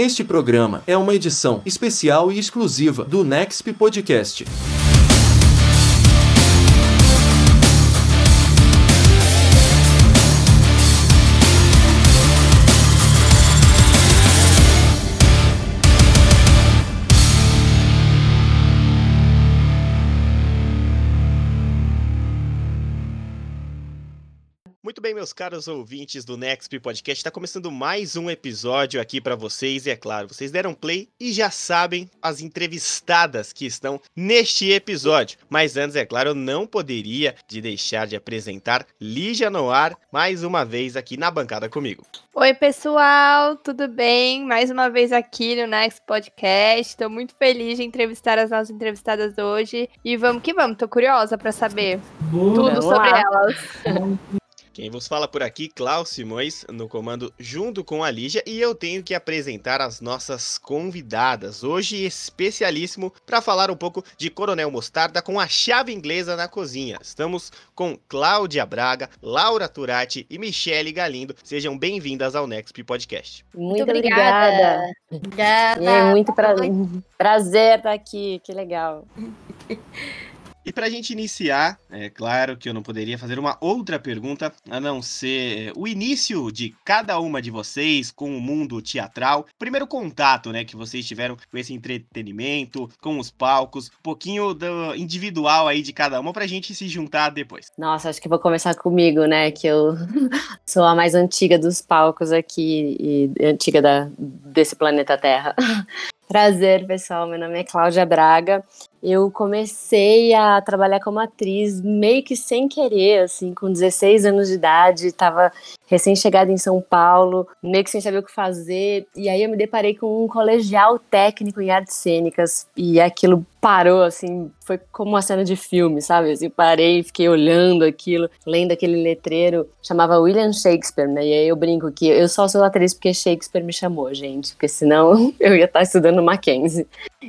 Este programa é uma edição especial e exclusiva do Nexp Podcast. Meus caros ouvintes do Next Podcast, está começando mais um episódio aqui para vocês e é claro, vocês deram play e já sabem as entrevistadas que estão neste episódio. Mas antes, é claro, eu não poderia de deixar de apresentar Lígia Noir mais uma vez aqui na bancada comigo. Oi, pessoal, tudo bem? Mais uma vez aqui no Next Podcast. Estou muito feliz de entrevistar as nossas entrevistadas hoje e vamos que vamos. Tô curiosa para saber Boa, tudo sobre lá. elas. Quem vos fala por aqui, Klaus Simões, no comando junto com a Lígia, e eu tenho que apresentar as nossas convidadas. Hoje, especialíssimo para falar um pouco de Coronel Mostarda com a chave inglesa na cozinha. Estamos com Cláudia Braga, Laura Turati e Michele Galindo. Sejam bem-vindas ao Next Podcast. Muito, muito obrigada. Obrigada. É muito pra... prazer estar aqui, que legal. E para a gente iniciar, é claro que eu não poderia fazer uma outra pergunta a não ser o início de cada uma de vocês com o mundo teatral. Primeiro contato, né, que vocês tiveram com esse entretenimento, com os palcos, um pouquinho do individual aí de cada uma para a gente se juntar depois. Nossa, acho que vou começar comigo, né, que eu sou a mais antiga dos palcos aqui e antiga da, desse planeta Terra. Prazer, pessoal. Meu nome é Cláudia Braga. Eu comecei a trabalhar como atriz meio que sem querer, assim, com 16 anos de idade, estava recém-chegada em São Paulo, meio que sem saber o que fazer, e aí eu me deparei com um colegial técnico em artes cênicas, e aquilo parou, assim, foi como uma cena de filme, sabe? Assim, parei, fiquei olhando aquilo, lendo aquele letreiro, chamava William Shakespeare, né? E aí eu brinco que eu só sou atriz porque Shakespeare me chamou, gente, porque senão eu ia estar estudando Mackenzie.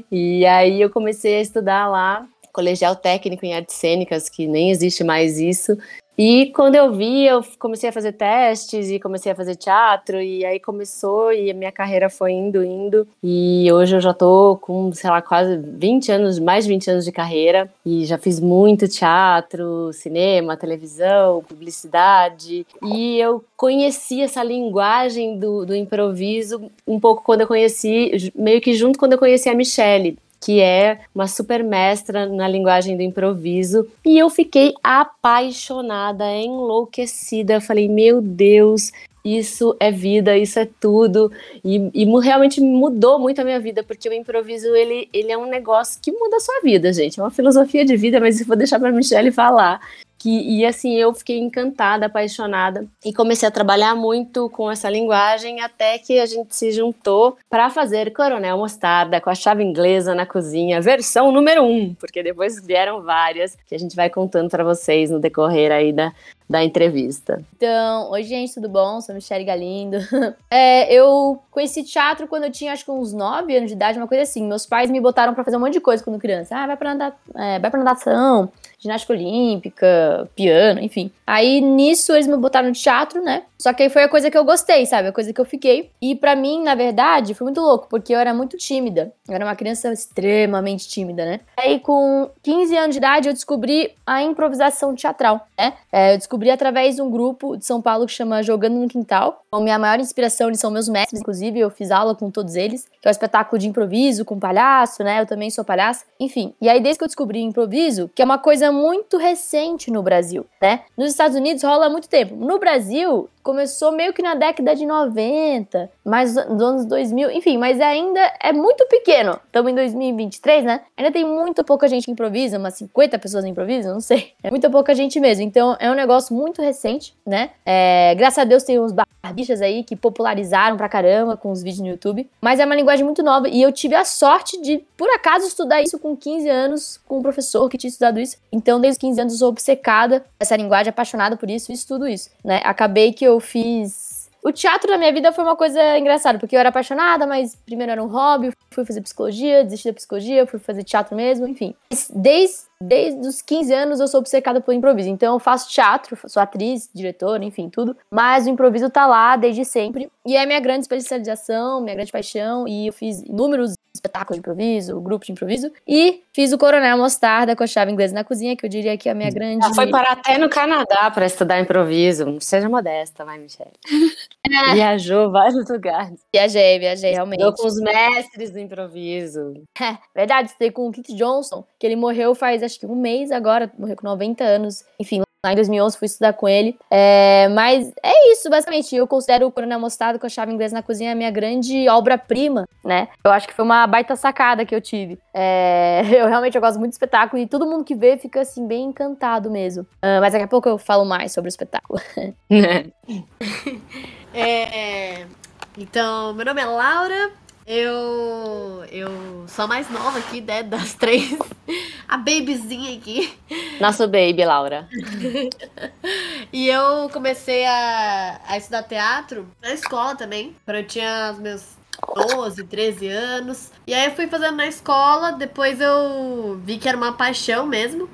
E aí eu comecei a estudar lá, colegial técnico em artes cênicas, que nem existe mais isso, e quando eu vi, eu comecei a fazer testes e comecei a fazer teatro, e aí começou e a minha carreira foi indo, indo. E hoje eu já tô com, sei lá, quase 20 anos, mais de 20 anos de carreira, e já fiz muito teatro, cinema, televisão, publicidade. E eu conheci essa linguagem do, do improviso um pouco quando eu conheci, meio que junto quando eu conheci a Michelle que é uma super mestra na linguagem do improviso. E eu fiquei apaixonada, enlouquecida. Falei, meu Deus, isso é vida, isso é tudo. E, e, realmente mudou muito a minha vida, porque o improviso, ele, ele é um negócio que muda a sua vida, gente. É uma filosofia de vida, mas eu vou deixar para Michelle falar. Que, e assim, eu fiquei encantada, apaixonada e comecei a trabalhar muito com essa linguagem até que a gente se juntou para fazer Coronel Mostarda com a chave inglesa na cozinha, versão número um, porque depois vieram várias que a gente vai contando para vocês no decorrer aí da, da entrevista. Então, oi gente, tudo bom? Sou Michelle Galindo. É, eu conheci teatro quando eu tinha acho que uns 9 anos de idade, uma coisa assim. Meus pais me botaram para fazer um monte de coisa quando criança. Ah, vai pra, nada, é, vai pra natação, ginástica olímpica, piano, enfim. Aí nisso eles me botaram no teatro, né? Só que aí foi a coisa que eu gostei, sabe? A coisa que eu fiquei. E para mim, na verdade, foi muito louco, porque eu era muito tímida. Eu era uma criança extremamente tímida, né? Aí com 15 anos de idade eu descobri a improvisação teatral, né? É, eu descobri através de um grupo de São Paulo que chama Jogando no Quintal. A minha maior inspiração eles são meus mestres, inclusive eu fiz aula com todos eles, que é um espetáculo de improviso com palhaço, né? Eu também sou palhaço, enfim. E aí desde que eu descobri improviso, que é uma coisa muito recente no Brasil, né? Nos Estados Unidos rola há muito tempo. No Brasil, começou meio que na década de 90, mais dos anos 2000, enfim, mas ainda é muito pequeno. Estamos em 2023, né? Ainda tem muito pouca gente que improvisa, umas 50 pessoas improvisam, não sei. É muito pouca gente mesmo. Então é um negócio muito recente, né? É, graças a Deus tem uns barbichas aí que popularizaram pra caramba com os vídeos no YouTube. Mas é uma linguagem muito nova e eu tive a sorte de, por acaso, estudar isso com 15 anos com um professor que tinha estudado isso. Então, desde os 15 anos eu sou obcecada essa linguagem, apaixonada por isso e estudo isso, né? Acabei que eu fiz. O teatro na minha vida foi uma coisa engraçada, porque eu era apaixonada, mas primeiro era um hobby, fui fazer psicologia, desisti da psicologia, fui fazer teatro mesmo, enfim. Desde desde os 15 anos eu sou obcecada pelo improviso. Então eu faço teatro, sou atriz, diretora, enfim, tudo. Mas o improviso tá lá desde sempre. E é minha grande especialização, minha grande paixão. E eu fiz inúmeros espetáculos de improviso, grupo de improviso. E fiz o Coronel Mostarda com a chave inglesa na cozinha, que eu diria que é a minha grande. Ela foi parar até no Canadá para estudar improviso. Seja modesta, vai, Michelle. É. Viajou vários lugares. Viajei, viajei, realmente. Estudou com os mestres do improviso. É, verdade, estudei com o Keith Johnson, que ele morreu faz acho que um mês agora, morreu com 90 anos. Enfim, Lá em 2011 fui estudar com ele. É, mas é isso, basicamente. Eu considero o Coronel Mostarda com a chave inglesa na cozinha a minha grande obra-prima, né? Eu acho que foi uma baita sacada que eu tive. É, eu realmente eu gosto muito do espetáculo e todo mundo que vê fica assim bem encantado mesmo. Uh, mas daqui a pouco eu falo mais sobre o espetáculo. É, então, meu nome é Laura, eu, eu sou a mais nova aqui, né, das três. A babyzinha aqui. Nosso baby, Laura. e eu comecei a, a estudar teatro na escola também. Quando eu tinha os meus 12, 13 anos. E aí eu fui fazendo na escola, depois eu vi que era uma paixão mesmo.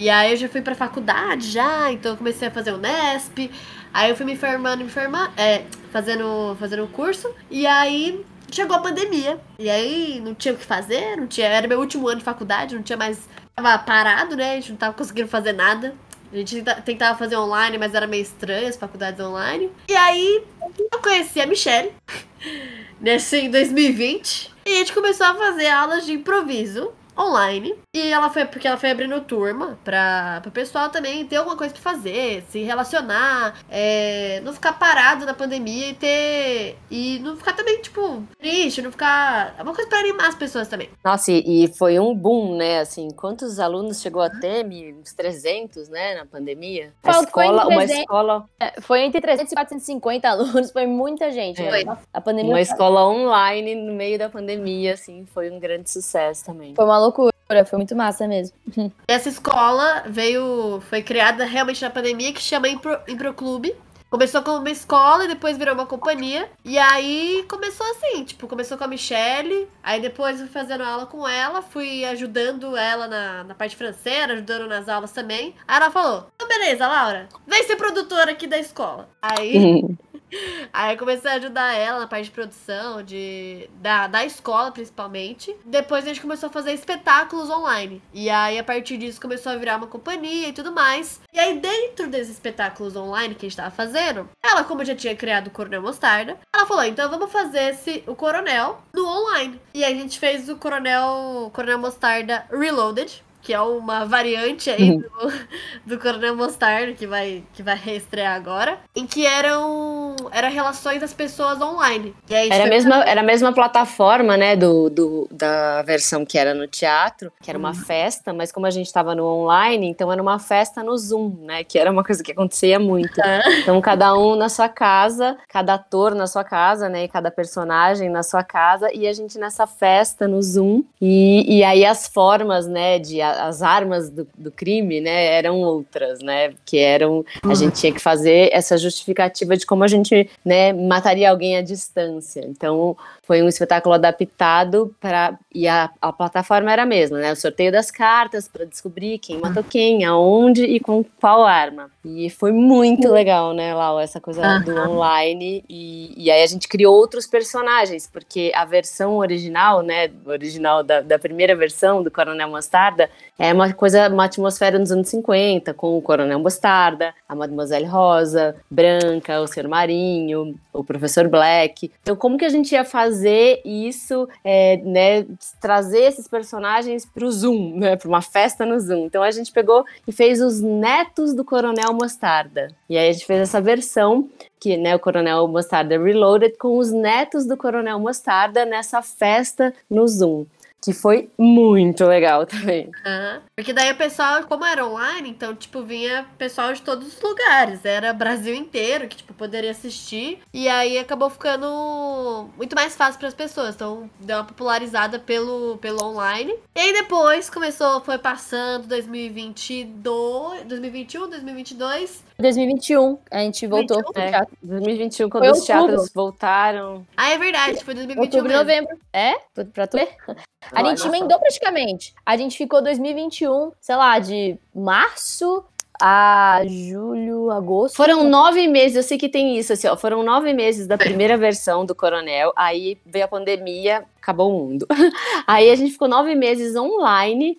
E aí eu já fui pra faculdade já, então eu comecei a fazer o Nesp. Aí eu fui me formando, me formando, é, fazendo, fazendo o curso. E aí chegou a pandemia. E aí não tinha o que fazer, não tinha. Era meu último ano de faculdade, não tinha mais. Tava parado, né? A gente não tava conseguindo fazer nada. A gente tentava fazer online, mas era meio estranho as faculdades online. E aí eu conheci a Michelle nesse em 2020. E a gente começou a fazer aulas de improviso online. E ela foi porque ela foi abrindo turma para o pessoal também ter alguma coisa para fazer, se relacionar, é, não ficar parado na pandemia e ter. E não ficar também, tipo, triste, não ficar. É uma coisa para animar as pessoas também. Nossa, e, e, foi um boom, né? Assim, quantos alunos chegou a ter? Uns 300, né, na pandemia? A escola, 300, uma escola. É, foi entre 300 e 450 alunos, foi muita gente. É. A pandemia. Uma escola online no meio da pandemia, assim, foi um grande sucesso também. Foi uma loucura, foi muito massa mesmo. Essa escola veio, foi criada realmente na pandemia, que chama Impro, Impro Clube. Começou como uma escola e depois virou uma companhia. E aí começou assim, tipo, começou com a Michelle. Aí depois fui fazendo aula com ela, fui ajudando ela na, na parte francesa, ajudando nas aulas também. Aí ela falou: então, beleza, Laura, vem ser produtora aqui da escola. Aí. Aí eu comecei a ajudar ela na parte de produção, de, da, da escola principalmente. Depois a gente começou a fazer espetáculos online. E aí a partir disso começou a virar uma companhia e tudo mais. E aí dentro desses espetáculos online que a gente tava fazendo, ela, como já tinha criado o Coronel Mostarda, ela falou: então vamos fazer esse, o Coronel no online. E aí a gente fez o Coronel, Coronel Mostarda Reloaded que é uma variante aí uhum. do, do Coronel Mostarda, que vai, que vai reestrear agora, em que eram era relações das pessoas online. era, a mesma, era a mesma plataforma, né, do, do, da versão que era no teatro, que era uma uhum. festa, mas como a gente estava no online, então era uma festa no Zoom, né, que era uma coisa que acontecia muito. Então cada um na sua casa, cada ator na sua casa, né, e cada personagem na sua casa, e a gente nessa festa no Zoom, e, e aí as formas, né, de as armas do, do, crime, né, eram outras, né, que eram, a gente tinha que fazer essa justificativa de como a gente, né, mataria alguém à distância. Então, foi um espetáculo adaptado para e a, a plataforma era a mesma, né, o sorteio das cartas para descobrir quem matou quem, aonde e com qual arma. E foi muito legal, né, Lau, essa coisa uhum. do online e, e aí a gente criou outros personagens, porque a versão original, né, original da, da primeira versão do Coronel Mostarda é uma coisa, uma atmosfera nos anos 50, com o Coronel Mostarda, a Mademoiselle Rosa, Branca, o Senhor Marinho, o Professor Black. Então, como que a gente ia fazer isso, é, né, trazer esses personagens para o Zoom, né, para uma festa no Zoom? Então, a gente pegou e fez os netos do Coronel Mostarda. E aí a gente fez essa versão que né, o Coronel Mostarda Reloaded com os netos do Coronel Mostarda nessa festa no Zoom que foi muito legal também. Porque daí o pessoal, como era online, então, tipo, vinha pessoal de todos os lugares. Era Brasil inteiro que, tipo, poderia assistir. E aí acabou ficando muito mais fácil para as pessoas. Então, deu uma popularizada pelo, pelo online. E aí depois começou, foi passando 2022, 2021, 2022. 2021, a gente voltou 21? pro teatro. É, 2021, quando foi os outubro. teatros voltaram. Ah, é verdade, foi 2021 Outubro e novembro. É? Pra tu ver? A gente emendou praticamente. A gente ficou 2021, sei lá, de março a julho, agosto. Foram nove meses, eu sei que tem isso, assim, ó, foram nove meses da primeira versão do Coronel, aí veio a pandemia, acabou o mundo. Aí a gente ficou nove meses online,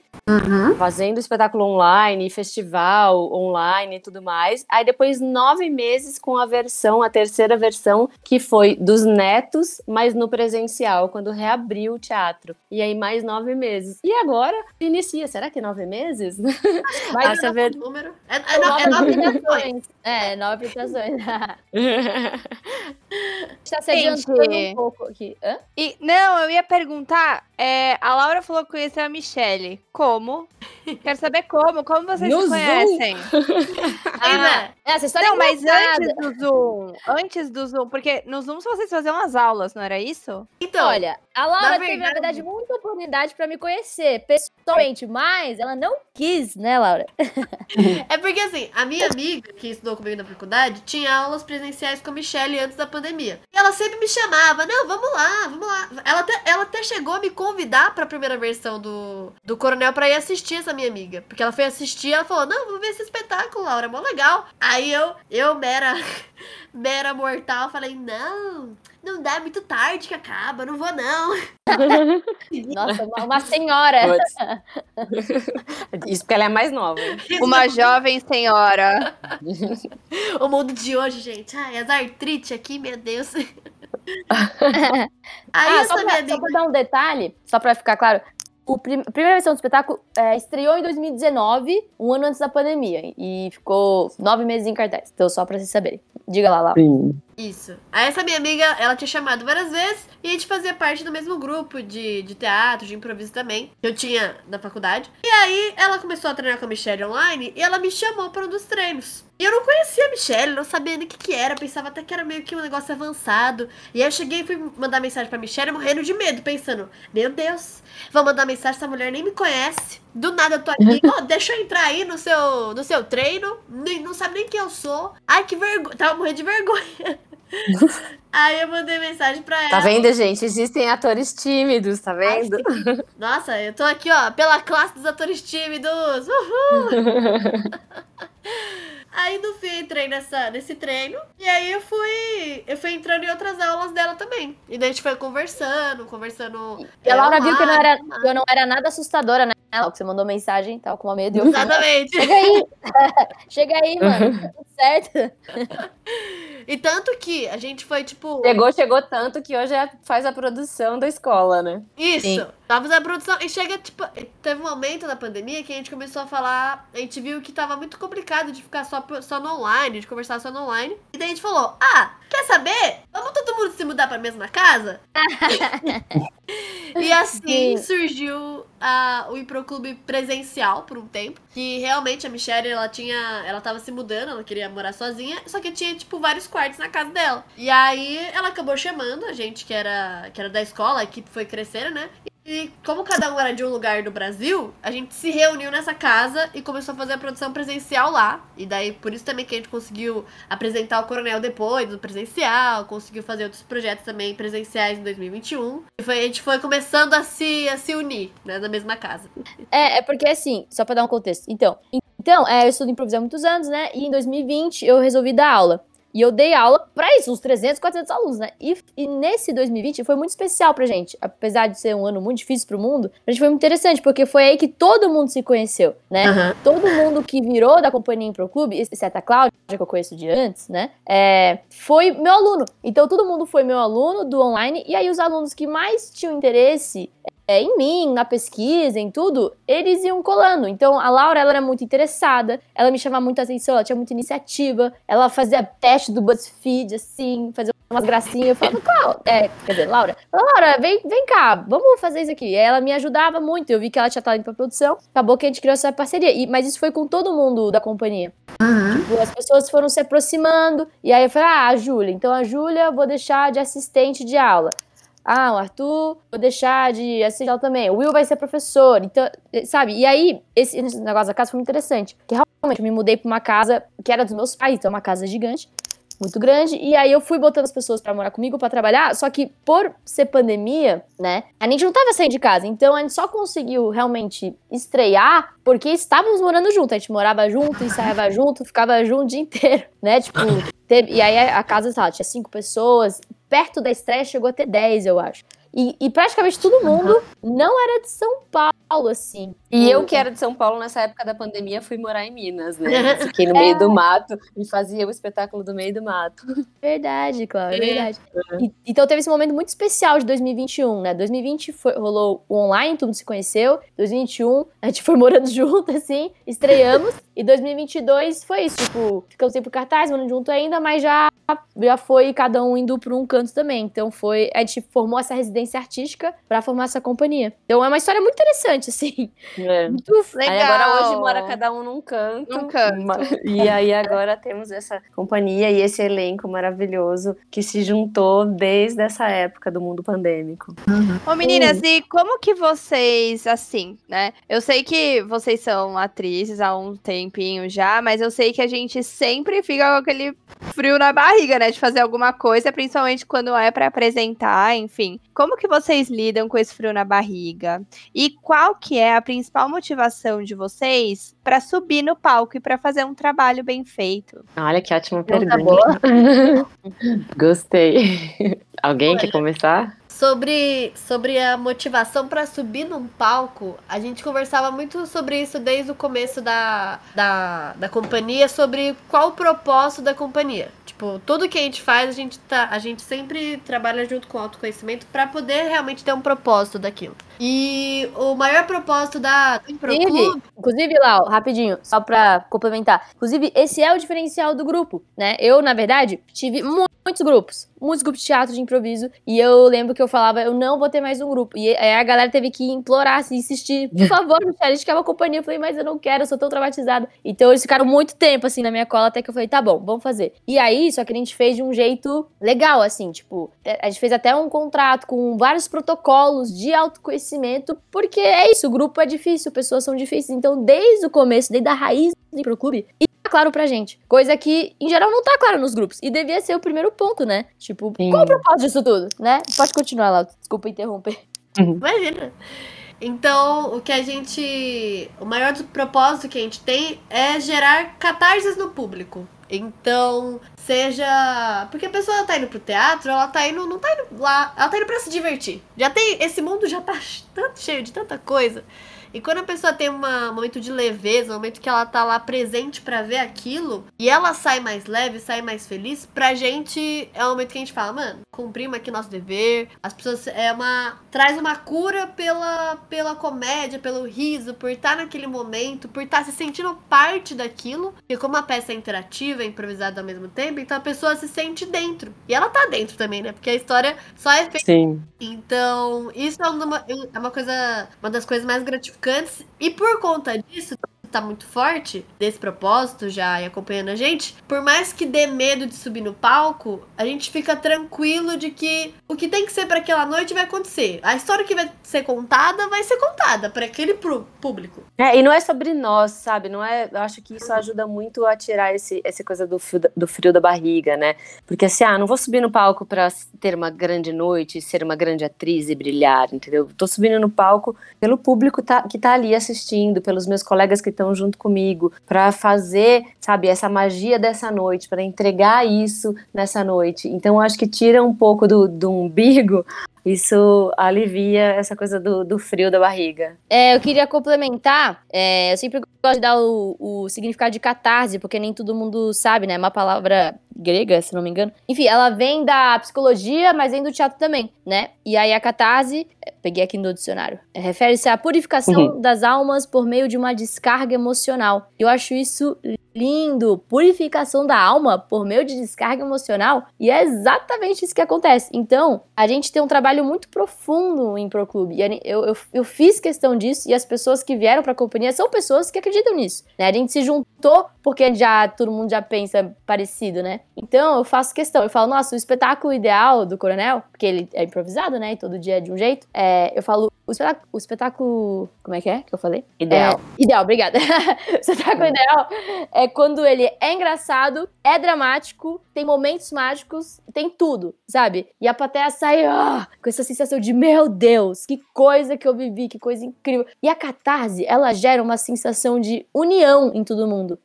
fazendo espetáculo online, festival online e tudo mais. Aí depois nove meses com a versão, a terceira versão, que foi dos netos, mas no presencial, quando reabriu o teatro. E aí mais nove meses. E agora inicia, será que nove meses? Mas Essa ver- Número. É, é, é nove nove apresentações. É, nove. A gente tá se Gente. adiantando um pouco aqui. Hã? E, não, eu ia perguntar. é, a Laura falou que conheceu a Michelle. Como? Quero saber como. Como vocês No se conhecem? Ainda. É, essa história Não, é mas antes do Zoom. Antes do Zoom. Porque no Zoom vocês faziam as aulas, não era isso? Então, Olha, a Laura na teve, na verdade- verdade, muita oportunidade pra me conhecer pessoalmente, mas ela não quis, né, Laura? é porque assim, a minha amiga que estudou comigo na faculdade tinha aulas presenciais com a Michelle antes da pandemia. E ela sempre me chamava, não, vamos lá, vamos lá. Ela até, ela até chegou a me convidar pra primeira versão do, do Coronel pra ir assistir essa minha amiga. Porque ela foi assistir ela falou, não, vou ver esse espetáculo, Laura, é mó legal. Aí eu, eu, mera, mera mortal, falei, não, não dá, é muito tarde que acaba, não vou não. Nossa, uma, uma senhora. Isso porque ela é mais nova. Uma jovem senhora. O mundo de hoje, gente. Ai, as artrite aqui, meu Deus. Aí Ah, essa só, minha pra, amiga. só pra dar um detalhe, só pra ficar claro. O prim- a primeira versão do espetáculo é, estreou em 2019, um ano antes da pandemia. E ficou nove meses em cartaz. Então, só pra vocês saberem. Diga lá, Laura. Isso. Aí essa minha amiga, ela tinha chamado várias vezes e a gente fazia parte do mesmo grupo de, de teatro, de improviso também, que eu tinha na faculdade. E aí ela começou a treinar com a Michelle online e ela me chamou para um dos treinos. E eu não conhecia a Michelle, não sabia nem o que, que era, pensava até que era meio que um negócio avançado. E aí eu cheguei e fui mandar mensagem pra Michelle morrendo de medo, pensando: Meu Deus, vou mandar mensagem, essa mulher nem me conhece. Do nada eu tô aqui, ó, deixa eu entrar aí no seu, no seu treino, nem, não sabe nem quem eu sou. Ai, que vergonha, tava morrendo de vergonha. Aí eu mandei mensagem pra ela. Tá vendo, gente? Existem atores tímidos, tá Ai, vendo? sim. Nossa, eu tô aqui, ó, pela classe dos atores tímidos. Uhul! Aí no fim eu entrei nessa, nesse treino. E aí eu fui. Eu fui entrando em outras aulas dela também. E daí a gente foi conversando, conversando. E a Laura viu que eu não, era, eu não era nada assustadora, né? Que você mandou mensagem, tava com uma medo. E Exatamente. Chega aí! Chega aí, mano. Tá tudo certo. E tanto que a gente foi, tipo. Chegou, chegou tanto que hoje é- faz a produção da escola, né? Isso. Sim. Tava fazendo a produção. E chega, tipo, teve um momento na pandemia que a gente começou a falar. A gente viu que tava muito complicado de ficar só, só no online, de conversar só no online. E daí a gente falou: Ah, quer saber? Vamos todo mundo se mudar pra mesma casa? e assim Sim. surgiu a, o Improclube presencial por um tempo. Que realmente a Michelle, ela tinha. Ela tava se mudando, ela queria morar sozinha. Só que tinha, tipo, vários quartos na casa dela. E aí ela acabou chamando a gente que era, que era da escola, a equipe foi crescendo, né? E como cada um era de um lugar do Brasil, a gente se reuniu nessa casa e começou a fazer a produção presencial lá. E daí, por isso também que a gente conseguiu apresentar o Coronel depois, no presencial, conseguiu fazer outros projetos também presenciais em 2021. E foi, a gente foi começando a se, a se unir, né, na mesma casa. É, é porque assim, só pra dar um contexto. Então, então é, eu estudo improviso há muitos anos, né? E em 2020 eu resolvi dar aula. E eu dei aula pra isso, uns 300, 400 alunos, né? E, e nesse 2020 foi muito especial pra gente. Apesar de ser um ano muito difícil pro mundo, pra gente foi muito interessante, porque foi aí que todo mundo se conheceu, né? Aham. todo mundo que virou da companhia Impro Clube, exceto a Cláudia, que eu conheço de antes, né? É, foi meu aluno. Então todo mundo foi meu aluno do online. E aí os alunos que mais tinham interesse é, em mim, na pesquisa, em tudo, eles iam colando. Então a Laura ela era muito interessada, ela me chamava muita atenção, ela tinha muita iniciativa, ela fazia teste do BuzzFeed, assim, fazia umas gracinhas. Eu falava, Cláudia, é, quer dizer, Laura, Laura, vem, vem cá, vamos fazer isso aqui. E ela me ajudava muito, eu vi que ela tinha talento pra produção, acabou que a gente criou essa parceria. E, mas isso foi com todo mundo da companhia. Tipo, As pessoas foram se aproximando, e aí eu falei, ah, a Júlia, então a Júlia eu vou deixar de assistente de aula. Ah, o Arthur, vou deixar de assistir aula também. O Will vai ser professor. Então, eh, sabe? E aí, esse, negócio da casa foi muito interessante. Porque realmente eu me mudei pra uma casa que era dos meus pais, então é uma casa gigante. muito grande. E aí eu fui botando as pessoas pra morar comigo, pra trabalhar. Só que por ser pandemia, né, a gente não tava saindo de casa. Então a gente só conseguiu realmente estrear porque estávamos morando junto. A gente morava junto, ensaiava junto, ficava junto o dia inteiro, né? Tipo, e aí a casa, sei lá, tinha cinco pessoas. Perto da estreia chegou a ter 10, eu acho. E, e praticamente todo mundo não era de São Paulo, assim. E eu, que era de São Paulo nessa época da pandemia, fui morar em Minas, né? Fiquei no meio do mato e fazia o espetáculo do meio do mato. Verdade, Cláudia, é É. verdade. E- então teve esse momento muito especial de 2021, né? 2020 foi- rolou o online, todo mundo se conheceu. 2021, a gente foi morando junto, assim, estreamos. e 2022 foi isso, tipo, ficamos sempre por cartaz, morando junto ainda, mas já, já foi cada um indo pra um canto também. Então foi, a gente formou essa residência artística pra formar essa companhia. Então é uma história muito interessante, assim. É. Muito Legal. Aí agora hoje mora cada um num canto. Num canto. E aí agora temos essa companhia e esse elenco maravilhoso que se juntou desde essa época do mundo pandêmico. Ô, meninas, e como que vocês, assim, né? Eu sei que vocês são atrizes há um tempinho já, mas eu sei que a gente sempre fica com aquele frio na barriga, né? De fazer alguma coisa, principalmente quando é pra apresentar, enfim. Como que vocês lidam com esse frio na barriga? E qual que é a principal motivação de vocês pra subir no palco e pra fazer um trabalho bem feito? Olha que ótima Pergunta pergunta. Gostei. Alguém quer começar? Sobre, sobre a motivação pra subir num palco, a gente conversava muito sobre isso desde o começo da, da, da companhia, sobre qual o propósito da companhia. Tipo, tudo que a gente faz, a gente, tá, a gente sempre trabalha junto com o autoconhecimento pra poder realmente ter um propósito daquilo. E o maior propósito da do Inclusive, inclusive, Lau, rapidinho, só pra complementar. Inclusive, esse é o diferencial do grupo, né? Eu, na verdade, tive mu- muitos grupos. Muitos grupos de teatro de improviso. E eu lembro que eu falava, eu não vou ter mais um grupo. E aí a galera teve que implorar, assim, insistir. Por favor, Michelle, a gente quer uma companhia. Eu falei, mas eu não quero, eu sou tão traumatizada. Então eles ficaram muito tempo, assim, na minha cola, até que eu falei, tá bom, vamos fazer. E aí, só que a gente fez de um jeito legal, assim, tipo, a gente fez até um contrato com vários protocolos de autoconhecimento, porque é isso, o grupo é difícil, pessoas são difíceis. Então, desde o começo, desde a raiz do pro clube, tá claro pra gente. Coisa que, em geral, não tá claro nos grupos. E devia ser o primeiro ponto, né? Tipo, Sim. qual o propósito disso tudo, né? Pode continuar, Lau. Desculpa interromper. Imagina. Então, o que a gente. O maior propósito que a gente tem é gerar catarses no público. Então, seja. Porque a pessoa tá indo pro teatro, ela tá indo. Não tá indo lá. Ela tá indo pra se divertir. Já tem. Esse mundo já tá tanto cheio de tanta coisa. E quando a pessoa tem uma- um momento de leveza, um momento que ela tá lá presente pra ver aquilo, e ela sai mais leve, sai mais feliz, pra gente é um momento que a gente fala, mano, cumprimos aqui nosso dever. As pessoas é uma traz uma cura pela pela comédia, pelo riso, por estar naquele momento, por estar se sentindo parte daquilo. Porque como a peça é interativa, é improvisada ao mesmo tempo, então a pessoa se sente dentro. E ela tá dentro também, né? Porque a história só é feita Sim. então, isso é uma, é uma coisa, uma das coisas mais gratificantes. E por conta disso, tá muito forte, desse propósito já e acompanhando a gente, por mais que dê medo de subir no palco, a gente fica tranquilo de que o que tem que ser para aquela noite vai acontecer. A história que vai ser contada vai ser contada para aquele público. É, e não é sobre nós, sabe? Não é. Eu acho que isso ajuda muito a tirar esse, essa coisa do frio, do frio da barriga, né? Porque assim, ah, não vou subir no palco pra ter uma grande noite, ser uma grande atriz e brilhar, entendeu? Tô subindo no palco pelo público tá- que tá ali assistindo, pelos meus colegas que junto comigo, pra fazer, sabe, essa magia dessa noite, pra entregar isso nessa noite. Então, acho que tira um pouco do, do umbigo. Isso alivia essa coisa do, do frio da barriga. É, eu queria complementar. é, eu sempre gosto de dar o, o significado de catarse, porque nem todo mundo sabe, né? É uma palavra grega, se não me engano. Enfim, ela vem da psicologia, mas vem do teatro também, né? E aí a catarse, é, peguei aqui no dicionário, é, refere-se à purificação das almas por meio de uma descarga emocional. Eu acho isso lindo, purificação da alma por meio de descarga emocional, e é exatamente isso que acontece. Então, a gente tem um trabalho muito profundo em Pro Clube, e a eu, eu, eu fiz questão disso, e as pessoas que vieram pra companhia são pessoas que acreditam nisso, né? A gente se juntou porque já todo mundo já pensa parecido, né? Então, eu faço questão, eu falo, nossa, o espetáculo ideal do Coronel, porque ele é improvisado, né, e todo dia é de um jeito, é, eu falo, o espetáculo, o espetáculo, como é que é que eu falei? Ideal. É, ideal, obrigada. o espetáculo ideal é quando ele é engraçado, é dramático, tem momentos mágicos, tem tudo, sabe? E a plateia sai ah, com essa sensação de meu Deus, que coisa que eu vivi, que coisa incrível. E a catarse, ela gera uma sensação de união em todo mundo.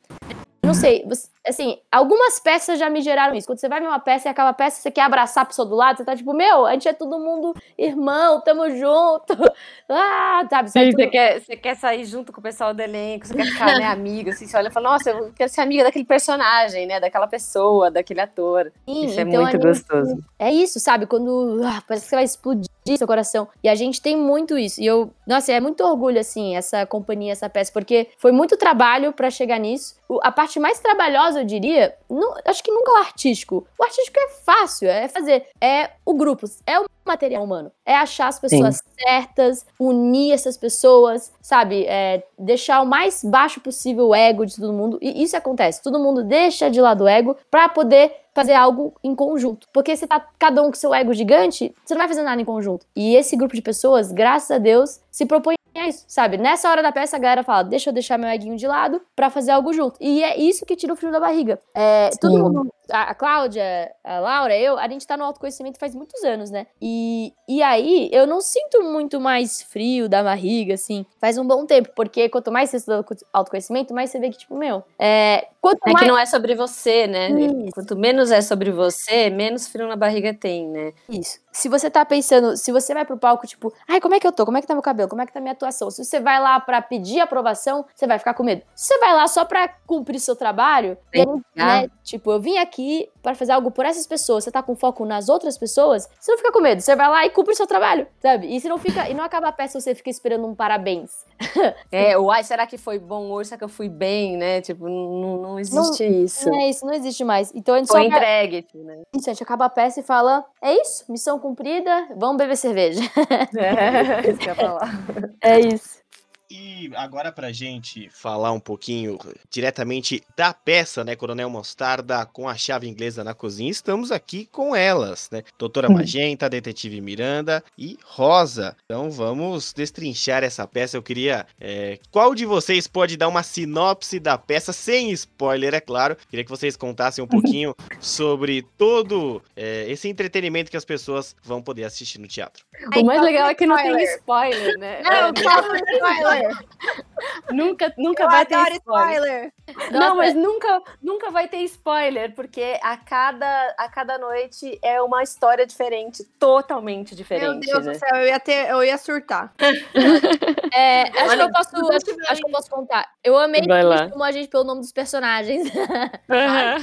Não sei, assim, algumas peças já me geraram isso. Quando você vai ver uma peça e aquela peça você quer abraçar a pessoa do lado, você tá tipo, meu, a gente é todo mundo irmão, tamo junto. Ah, sabe? sai Sim, tudo- você quer, você quer sair junto com o pessoal do elenco, você quer ficar né, amiga, assim, você olha e fala, nossa, eu quero ser amiga daquele personagem, né? Daquela pessoa, daquele ator. Sim, Isso é então muito a gente- gostoso. É isso, sabe? Quando ah, parece que você vai explodir seu coração. E a gente tem muito isso. E eu, nossa, é muito orgulho, assim, essa companhia, essa peça, porque foi muito trabalho pra chegar nisso. O- a parte mais trabalhosa, eu diria, não, acho que nunca o artístico. O artístico é fácil, é fazer. É o grupo, é o material humano. É achar as pessoas certas, unir essas pessoas, sabe? É, deixar o mais baixo possível o ego de todo mundo. E isso acontece. Todo mundo deixa de lado o ego pra poder fazer algo em conjunto. Porque se tá cada um com seu ego gigante, você não vai fazer nada em conjunto. E esse grupo de pessoas, graças a Deus, se propõe a isso, sabe? Nessa hora da peça, a galera fala, deixa eu deixar meu eguinho de lado pra fazer algo junto. E é isso que tira o frio da barriga. É, todo mundo, a, a Cláudia, a Laura, eu, a gente tá no autoconhecimento faz muitos anos, né? E, e aí, eu não sinto muito mais frio da barriga, assim, faz um bom tempo, porque quanto mais você estuda autoconhecimento, mais você vê que, tipo, meu, é, quanto É mais... que não é sobre você, né? Isso. Quanto menos é sobre você, menos frio na barriga tem, né? Isso. Se você tá pensando, se você vai pro palco, tipo, ai, como é que eu tô? Como é que tá meu cabelo? Como é que tá minha atuação? Se você vai lá pra pedir aprovação, você vai ficar com medo. Se você vai lá só pra cumprir seu trabalho, aí, né, tipo, eu vim aqui pra fazer algo por essas pessoas, você tá com foco nas outras pessoas, você não fica com medo. Você vai lá e cumpre o seu trabalho, sabe? E se não fica, e não acaba a peça você fica esperando um parabéns. É, uai, será que foi bom hoje? Será que eu fui bem, né? Tipo, não, não existe isso. É isso, não existe mais. Então a gente Foi só entregue, tipo, né? isso, a gente acaba a peça e fala: é isso, missão cumprida, vamos beber cerveja. É, isso que eu ia falar. É isso. E agora pra gente falar um pouquinho diretamente da peça, né, Coronel Mostarda com a chave inglesa na cozinha, estamos aqui com elas, né? Doutora Magenta, Detetive Miranda e Rosa. Então vamos destrinchar essa peça. Eu queria. é, qual de vocês pode dar uma sinopse da peça, sem spoiler, é claro? Queria que vocês contassem um pouquinho sobre todo é, esse entretenimento que as pessoas vão poder assistir no teatro. O mais legal é que não tem spoiler, né? Não, É, calma, spoiler. nunca nunca Eu vai ter spoiler. spoiler. Não, mas nunca, nunca vai ter spoiler, porque a cada, a cada noite é uma história diferente, totalmente Meu diferente, Deus né? do céu, eu ia, ter, eu ia surtar. É, acho, que Olha, eu posso, acho, que acho que eu posso contar. Eu amei que chamam a gente pelo nome dos personagens. Aham.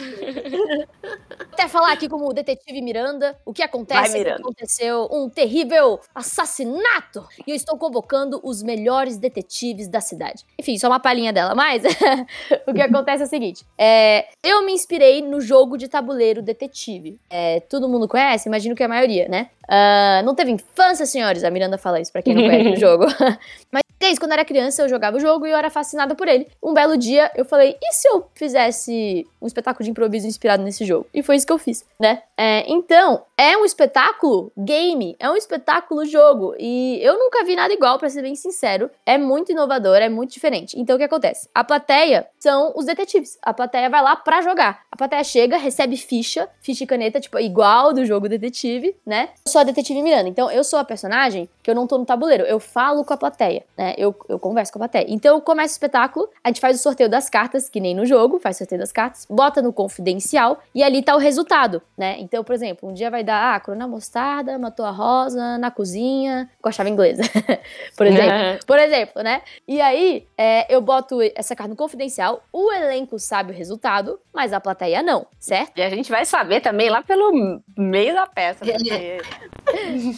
Até falar aqui como o detetive Miranda, o que acontece Vai, é que Miranda. aconteceu um terrível assassinato e eu estou convocando os melhores detetives da cidade. Enfim, só uma palhinha dela, mas o que acontece é o seguinte, é, eu me inspirei no jogo de tabuleiro detetive. É, todo mundo conhece? Imagino que a maioria, né? Ah, não teve infância, senhores? A Miranda fala isso pra quem não conhece o jogo. Mas desde quando eu era criança, eu jogava o jogo e eu era fascinada por ele. Um belo dia, eu falei, e se eu fizesse um espetáculo de improviso inspirado nesse jogo? E foi isso que eu fiz, né? É, então, é um espetáculo game, é um espetáculo jogo. E eu nunca vi nada igual, pra ser bem sincero. É muito inovador, é muito diferente. Então, o que acontece? A plateia são os detetives. A plateia vai lá pra jogar. A plateia chega, recebe ficha, ficha e caneta, tipo, igual do jogo detetive, né? Eu sou a detetive Miranda. Então, eu sou a personagem que eu não tô no tabuleiro. Eu falo com a plateia, né? Eu, eu converso com a plateia. Então, começa o espetáculo, a gente faz o sorteio das cartas, que nem no jogo, faz sorteio das cartas, bota no confidencial e ali tá o resultado, né? Então, por exemplo, um dia vai dar, ah, Corona Mostarda matou a Rosa na cozinha com a chave inglesa, por exemplo. Por exemplo, né? E aí, é, eu boto essa carta no confidencial, o elenco sabe o resultado, mas a plateia não, certo? E a gente vai saber também lá pelo meio da peça, porque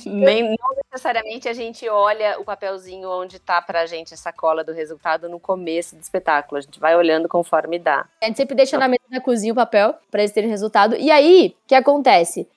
nem, não necessariamente a gente olha o papelzinho onde tá pra gente essa cola do resultado no começo do espetáculo. A gente vai olhando conforme dá. A gente sempre deixa na mesa da cozinha o papel pra eles terem resultado. E aí, o que acontece?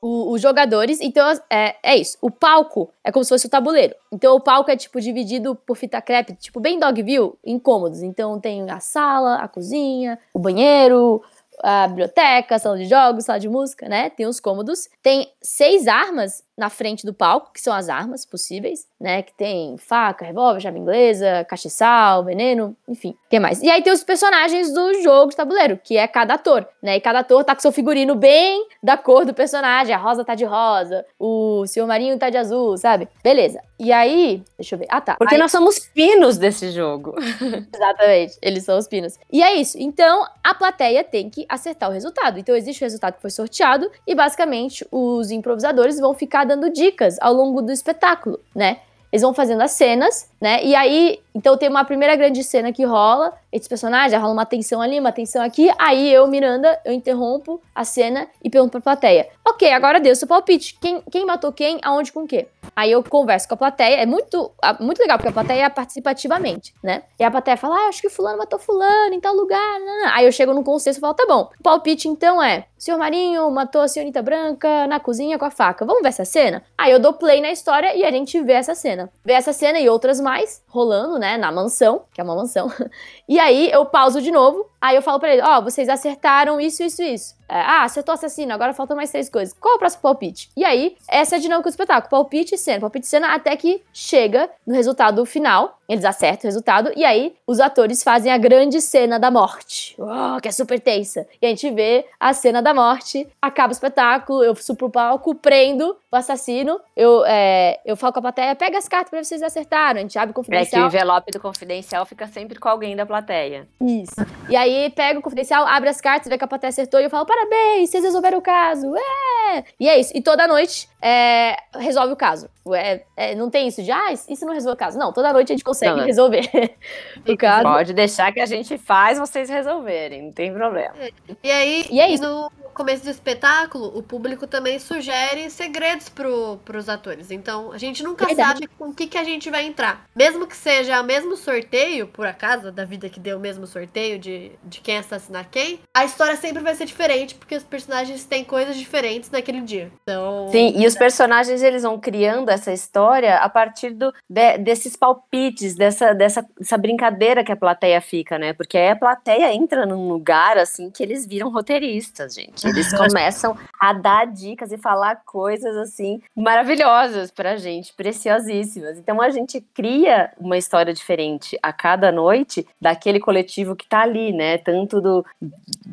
O- os jogadores, então é, é isso. O palco é como se fosse o tabuleiro. Então o palco é tipo dividido por fita crepe, tipo bem Dogville, em cômodos. Então tem a sala, a cozinha, o banheiro, a biblioteca, sala de jogos, sala de música, né? Tem os cômodos. Tem seis armas na frente do palco, que são as armas possíveis, né? Que tem faca, revólver, chave inglesa, castiçal, veneno, enfim. O que mais? E aí tem os personagens do jogo de tabuleiro, que é cada ator, né? E cada ator tá com seu figurino bem da cor do personagem. A Rosa tá de rosa, o Senhor Marinho tá de azul, sabe? Beleza. E aí, deixa eu ver. Ah, tá. Porque Aí- nós somos pinos desse jogo. Exatamente, eles são os pinos. E é isso. Então, a plateia tem que acertar o resultado. Então, existe o resultado que foi sorteado e, basicamente, os improvisadores vão ficar dando dicas ao longo do espetáculo, né? Eles vão fazendo as cenas, né? E aí, então tem uma primeira grande cena que rola, esses personagens, rola uma tensão ali, uma tensão aqui. Aí eu, Miranda, eu interrompo a cena e pergunto pra plateia: Ok, agora deu seu palpite. Quem, quem matou quem, aonde com o quê? Aí eu converso com a plateia. É muito, muito legal, porque a plateia participa ativamente, né? E a plateia fala: Ah, acho que fulano matou fulano em tal lugar. né? Aí eu chego no consenso e falo: Tá bom. O palpite então é: senhor Marinho matou a senhorita branca na cozinha com a faca. Vamos ver essa cena? Aí eu dou play na história e a gente vê essa cena. Vê essa cena e outras mais rolando, né? Na mansão, que é uma mansão. E aí eu pauso de novo. Aí eu falo pra ele: Ó, vocês acertaram isso, isso, isso. É, ah, acertou assassino, agora faltam mais três coisas. Qual é o próximo palpite? E aí, essa é a dinâmica do espetáculo: palpite e cena, palpite e cena, até que chega no resultado final. Eles acertam o resultado, e aí os atores fazem a grande cena da morte. Uau, que é super tensa. E a gente vê a cena da morte, acaba o espetáculo, eu subo pro palco, prendo o assassino, eu, é, eu falo com a plateia: pega as cartas pra ver se vocês acertaram. A gente abre o É que o confidencial. envelope do confidencial fica sempre com alguém da plateia. Isso. E aí pega o confidencial, abre as cartas, vê que a plateia acertou e eu falo: parabéns, vocês resolveram o caso. É! E é isso. E toda noite é, resolve o caso. É, é, não tem isso de, ah, isso não resolve o caso. Não, toda noite a gente consegue Não, é. resolver o caso. Pode deixar que a gente faz vocês resolverem, não tem problema. E aí, E é isso. no começo do espetáculo, o público também sugere segredos pro, pros atores. Então, a gente nunca Verdade. sabe com o que, que a gente vai entrar. Mesmo que seja o mesmo sorteio, por acaso, da vida que deu o mesmo sorteio de, de quem assassinar quem, a história sempre vai ser diferente, porque os personagens têm coisas diferentes naquele dia. Então. Sim, e os personagens eles vão criando essa história a partir do, de- desses palpites, dessa, dessa, dessa brincadeira que a plateia fica, né? Porque aí a plateia entra num lugar assim que eles viram roteiristas, gente. Eles começam a dar dicas e falar coisas assim maravilhosas pra gente, preciosíssimas. Então a gente cria uma história diferente a cada noite daquele coletivo que tá ali, né? Tanto do,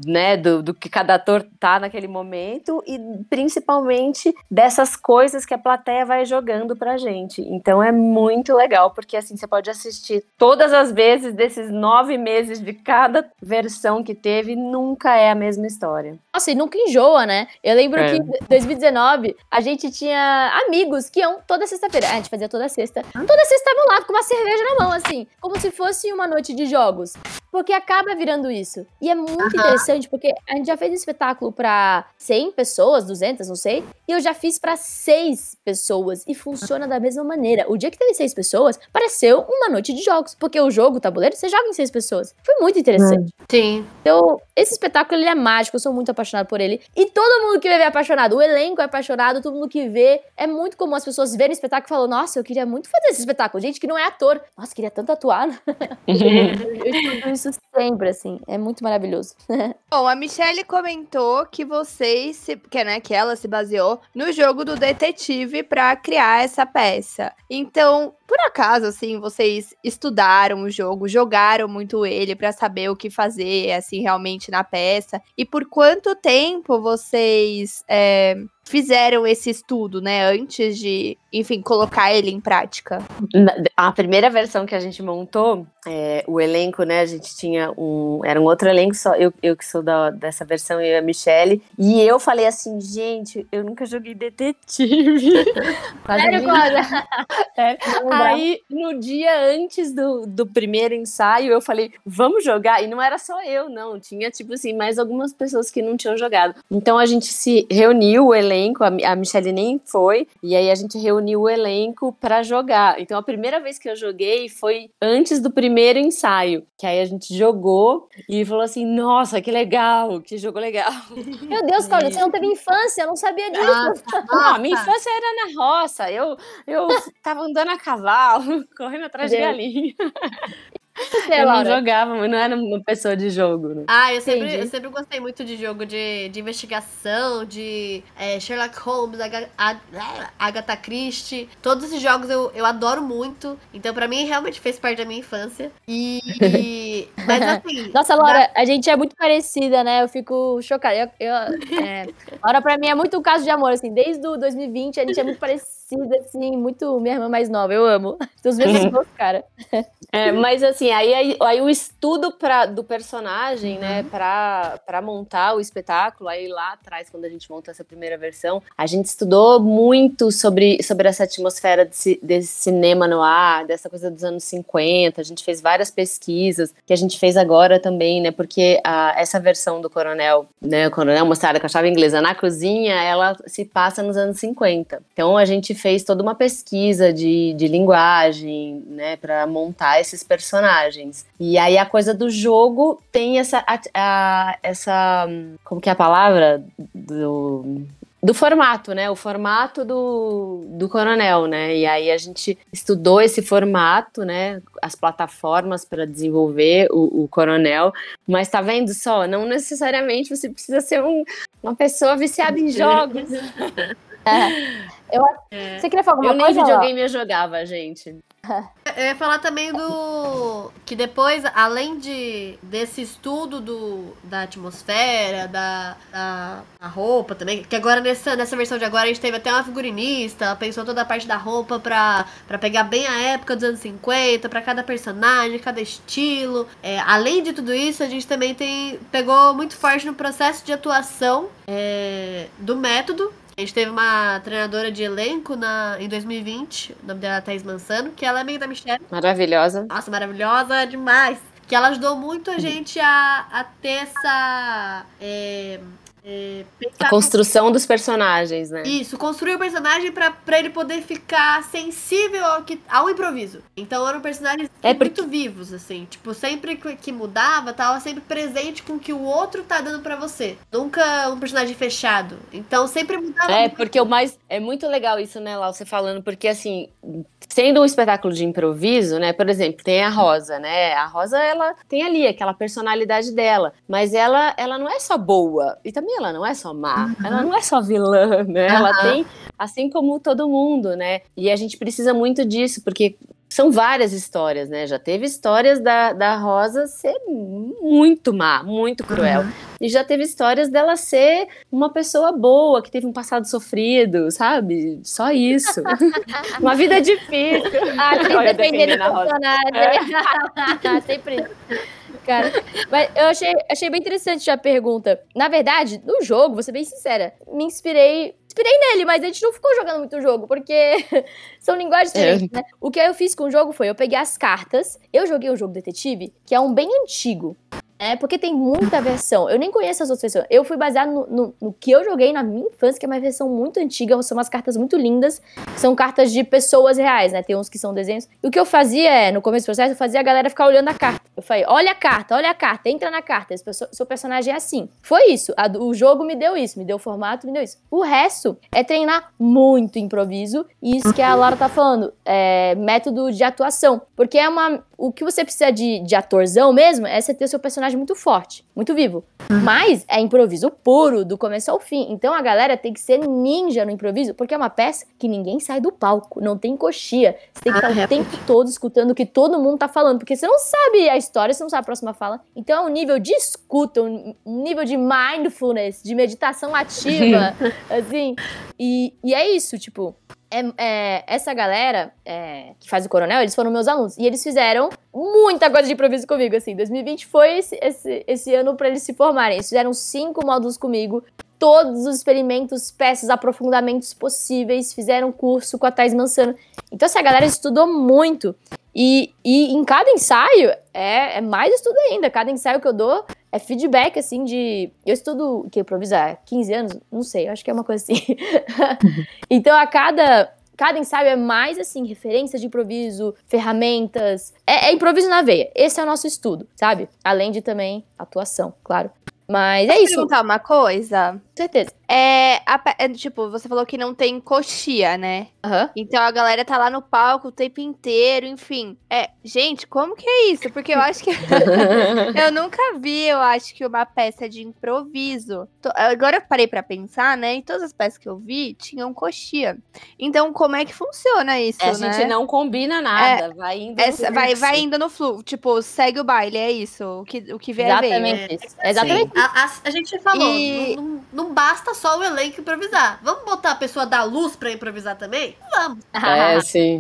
né, do, do que cada ator tá naquele momento e principalmente dessas coisas que a plateia vai jogando pra gente. Então é muito legal, porque assim você pode assistir todas as vezes desses nove meses de cada versão que teve, nunca é a mesma história. Nossa, e nunca enjoa, né? Eu lembro É. que em 2019 a gente tinha amigos que iam toda sexta-feira. A gente fazia toda sexta. Toda sexta estavam lá com uma cerveja na mão, assim, como se fosse uma noite de jogos. Porque acaba virando isso. E é muito interessante, porque a gente já fez um espetáculo pra 100 pessoas, 200, não sei. E eu já fiz pra 6 pessoas. E funciona da mesma maneira. O dia que teve 6 pessoas, pareceu uma noite de jogos. Porque o jogo, o tabuleiro, você joga em 6 pessoas. Foi muito interessante. Sim. Então, esse espetáculo ele é mágico, eu sou muito apaixonado por ele. E todo mundo que vê é apaixonado. O elenco é apaixonado, todo mundo que vê. É muito comum as pessoas verem o espetáculo e falam: Nossa, eu queria muito fazer esse espetáculo. Gente que não é ator. Nossa, queria tanto atuar. eu escuto isso sempre, assim. É muito maravilhoso. Bom, a Michelle comentou que vocês, se, que, né, que ela se baseou no jogo do detetive pra criar essa peça. Então, por acaso, assim, vocês estudaram o jogo, jogaram muito ele pra saber o que fazer, assim, realmente na peça? E por quanto tempo vocês é, fizeram esse estudo, né, antes de, enfim, colocar ele em prática? A primeira versão que a gente montou, é, o elenco, né? A gente tinha um. Era um outro elenco, só eu, eu que sou da, dessa versão, eu e a Michelle. E eu falei assim, gente, eu nunca joguei detetive. Quase Sério, Cláudia? É. Aí, no dia antes do, do primeiro ensaio, eu falei, vamos jogar. E não era só eu, não. Tinha, tipo assim, mais algumas pessoas que não tinham jogado. Então a gente se reuniu, o elenco, a, a Michelle nem foi. E aí a gente reuniu o elenco pra jogar. Então a primeira vez que eu joguei foi antes do primeiro ensaio. Que aí a gente jogou e falou assim: nossa, que legal, que jogo legal. Meu Deus, Cláudia, você não teve infância, eu não sabia disso. Não, a minha infância era na roça. Eu, eu tava andando a cavalo, correndo atrás de Gente. galinha. Você, Eu não Laura? jogava, mas não era uma pessoa de jogo, né? Ah, eu sempre, Entendi. eu sempre gostei muito de jogo de, de investigação, de é, Sherlock Holmes, Aga- A- Agatha Christie. Todos esses jogos eu, eu adoro muito. Então, pra mim, realmente fez parte da minha infância. E. e- mas assim. Nossa, Laura, a gente é muito parecida, né? Eu fico chocada. Eu, eu, é, Laura, pra mim, é muito um caso de amor, assim. Desde o 2020, a gente é muito parecida, assim. Muito minha irmã mais nova. Eu amo. Tem os mesmos gostos, cara. É, mas assim, aí, aí, aí o estudo pra, do personagem, né, pra, pra montar o espetáculo, aí lá atrás, quando a gente montou essa primeira versão, a gente estudou muito sobre, sobre essa atmosfera desse, desse cinema no ar, dessa coisa dos anos 50, a gente fez várias pesquisas, que a gente fez agora também, né, porque a, essa versão do Coronel, né, o Coronel mostrada com a chave inglesa na cozinha, ela se passa nos anos 50. Então a gente fez toda uma pesquisa de, de linguagem, né, para montar esses personagens. E aí a coisa do jogo tem essa, a- a- essa, como que é a palavra do do formato, né? O formato do, do Coronel, né? E aí a gente estudou esse formato, né? As plataformas para desenvolver o, o Coronel. Mas tá vendo só? Não necessariamente você precisa ser um- uma pessoa viciada em jogos. Você queria falar alguma Eu nem coisa? Laura? videogame eu jogava, gente. Eu ia falar também do. Que depois, além de desse estudo do, da atmosfera, da, da, da roupa também, que agora nessa, nessa versão de agora a gente teve até uma figurinista, ela pensou toda a parte da roupa pra, pra pegar bem a época dos anos 50, pra cada personagem, cada estilo. É, além de tudo isso, a gente também tem pegou muito forte no processo de atuação é, do método. A gente teve uma treinadora de elenco na, em 2020, o nome dela é Thaís Mansano, que ela é meio da Michelle. Maravilhosa. Nossa, maravilhosa demais. Que ela ajudou muito a gente a, a ter essa. É, é, A construção dos personagens, né? isso, construir o personagem pra, pra ele poder ficar sensível ao, que, ao improviso. Então eram personagens É porque- muito vivos, assim. Tipo, sempre que, mudava, tava sempre presente com o que o outro tá dando pra você. Nunca um personagem fechado. Então sempre mudava. É, muito. porque o mais. É muito legal isso, né, Lau, você falando, porque assim, sendo um espetáculo de improviso, né? Por exemplo, tem a Rosa, né? A Rosa, ela tem ali aquela personalidade dela, mas ela, ela não é só boa, e também ela não é só má, ela não é só vilã, né? Ela Aham. tem, assim como todo mundo, né? E a gente precisa muito disso, porque são várias histórias, né? Já teve histórias da, da Rosa ser muito má, muito cruel. E já teve histórias dela ser uma pessoa boa, que teve um passado sofrido, sabe? Só isso. uma vida difícil. Ah, tem que depender do defendendo a Rosa. personagem. Sempre. Cara, mas eu achei, achei bem interessante a pergunta. Na verdade, no jogo, vou ser bem sincera, me inspirei. Inspirei nele, mas a gente não ficou jogando muito o jogo, porque são linguagens É. diferentes, né? O que eu fiz com o jogo foi, eu peguei as cartas, eu joguei o jogo detetive, que é um bem antigo. É, porque tem muita versão. Eu nem conheço as outras versões. Eu fui baseado no, no- no que eu joguei na minha infância, que é uma versão muito antiga. São umas cartas muito lindas. São cartas de pessoas reais, né? Tem uns que são desenhos. E o que eu fazia é, no começo do processo, eu fazia a galera ficar olhando a carta. Eu falei, olha a carta, olha a carta, entra na carta. Esse seu personagem é assim. Foi isso. A o jogo me deu isso, me deu o formato, me deu isso. O resto é treinar muito improviso. E isso que a Laura tá falando, é método de atuação. Porque é uma. O que você precisa de, de atorzão mesmo é você ter o seu personagem muito forte, muito vivo. Mas é improviso puro, do começo ao fim. Então a galera tem que ser ninja no improviso, porque é uma peça que ninguém sai do palco, não tem coxia. Você tem que estar Ah, é. o tempo todo escutando o que todo mundo tá falando, porque você não sabe a história, você não sabe a próxima fala. Então é um nível de escuta, um um nível de mindfulness, de meditação ativa, assim. E, e é isso, tipo, é, é, essa galera é, que faz o coronel, eles foram meus alunos. E eles fizeram muita coisa de improviso comigo, assim. 2020 foi esse, esse, esse ano pra eles se formarem. Eles fizeram cinco módulos comigo. Todos os experimentos, peças, aprofundamentos possíveis. Fizeram curso com a Thais Mansano. Então, essa galera estudou muito. E, e em cada ensaio, é, é mais estudo ainda. Cada ensaio que eu dou é feedback, assim, de... Eu estudo, que, improvisar? 15 anos? Não sei, acho que é uma coisa assim. então, a cada... Cada ensaio é mais, assim, referência de improviso, ferramentas. É, é improviso na veia. Esse é o nosso estudo, sabe? Além de também atuação, claro. Mas é Posso isso, com perguntar uma coisa? certeza. É, a é, tipo, você falou que não tem coxia, né? Aham. Então a galera tá lá no palco o tempo inteiro, enfim. É, gente, como que é isso? Porque eu acho que. eu nunca vi, eu acho que uma peça de improviso. Tô- Agora eu parei pra pensar, né? Em todas as peças que eu vi, tinham coxia. Então, como é que funciona isso, a né? gente não combina nada, vai indo. no Essa- vai, fluxo. vai indo no fluxo. Tipo, segue o baile, é isso. O que, o que vier, veio. Exatamente isso. É exatamente A, a- a gente falou, E- não, não- não basta só o elenco improvisar. Vamos botar a pessoa da luz pra improvisar também? Vamos. É, sim.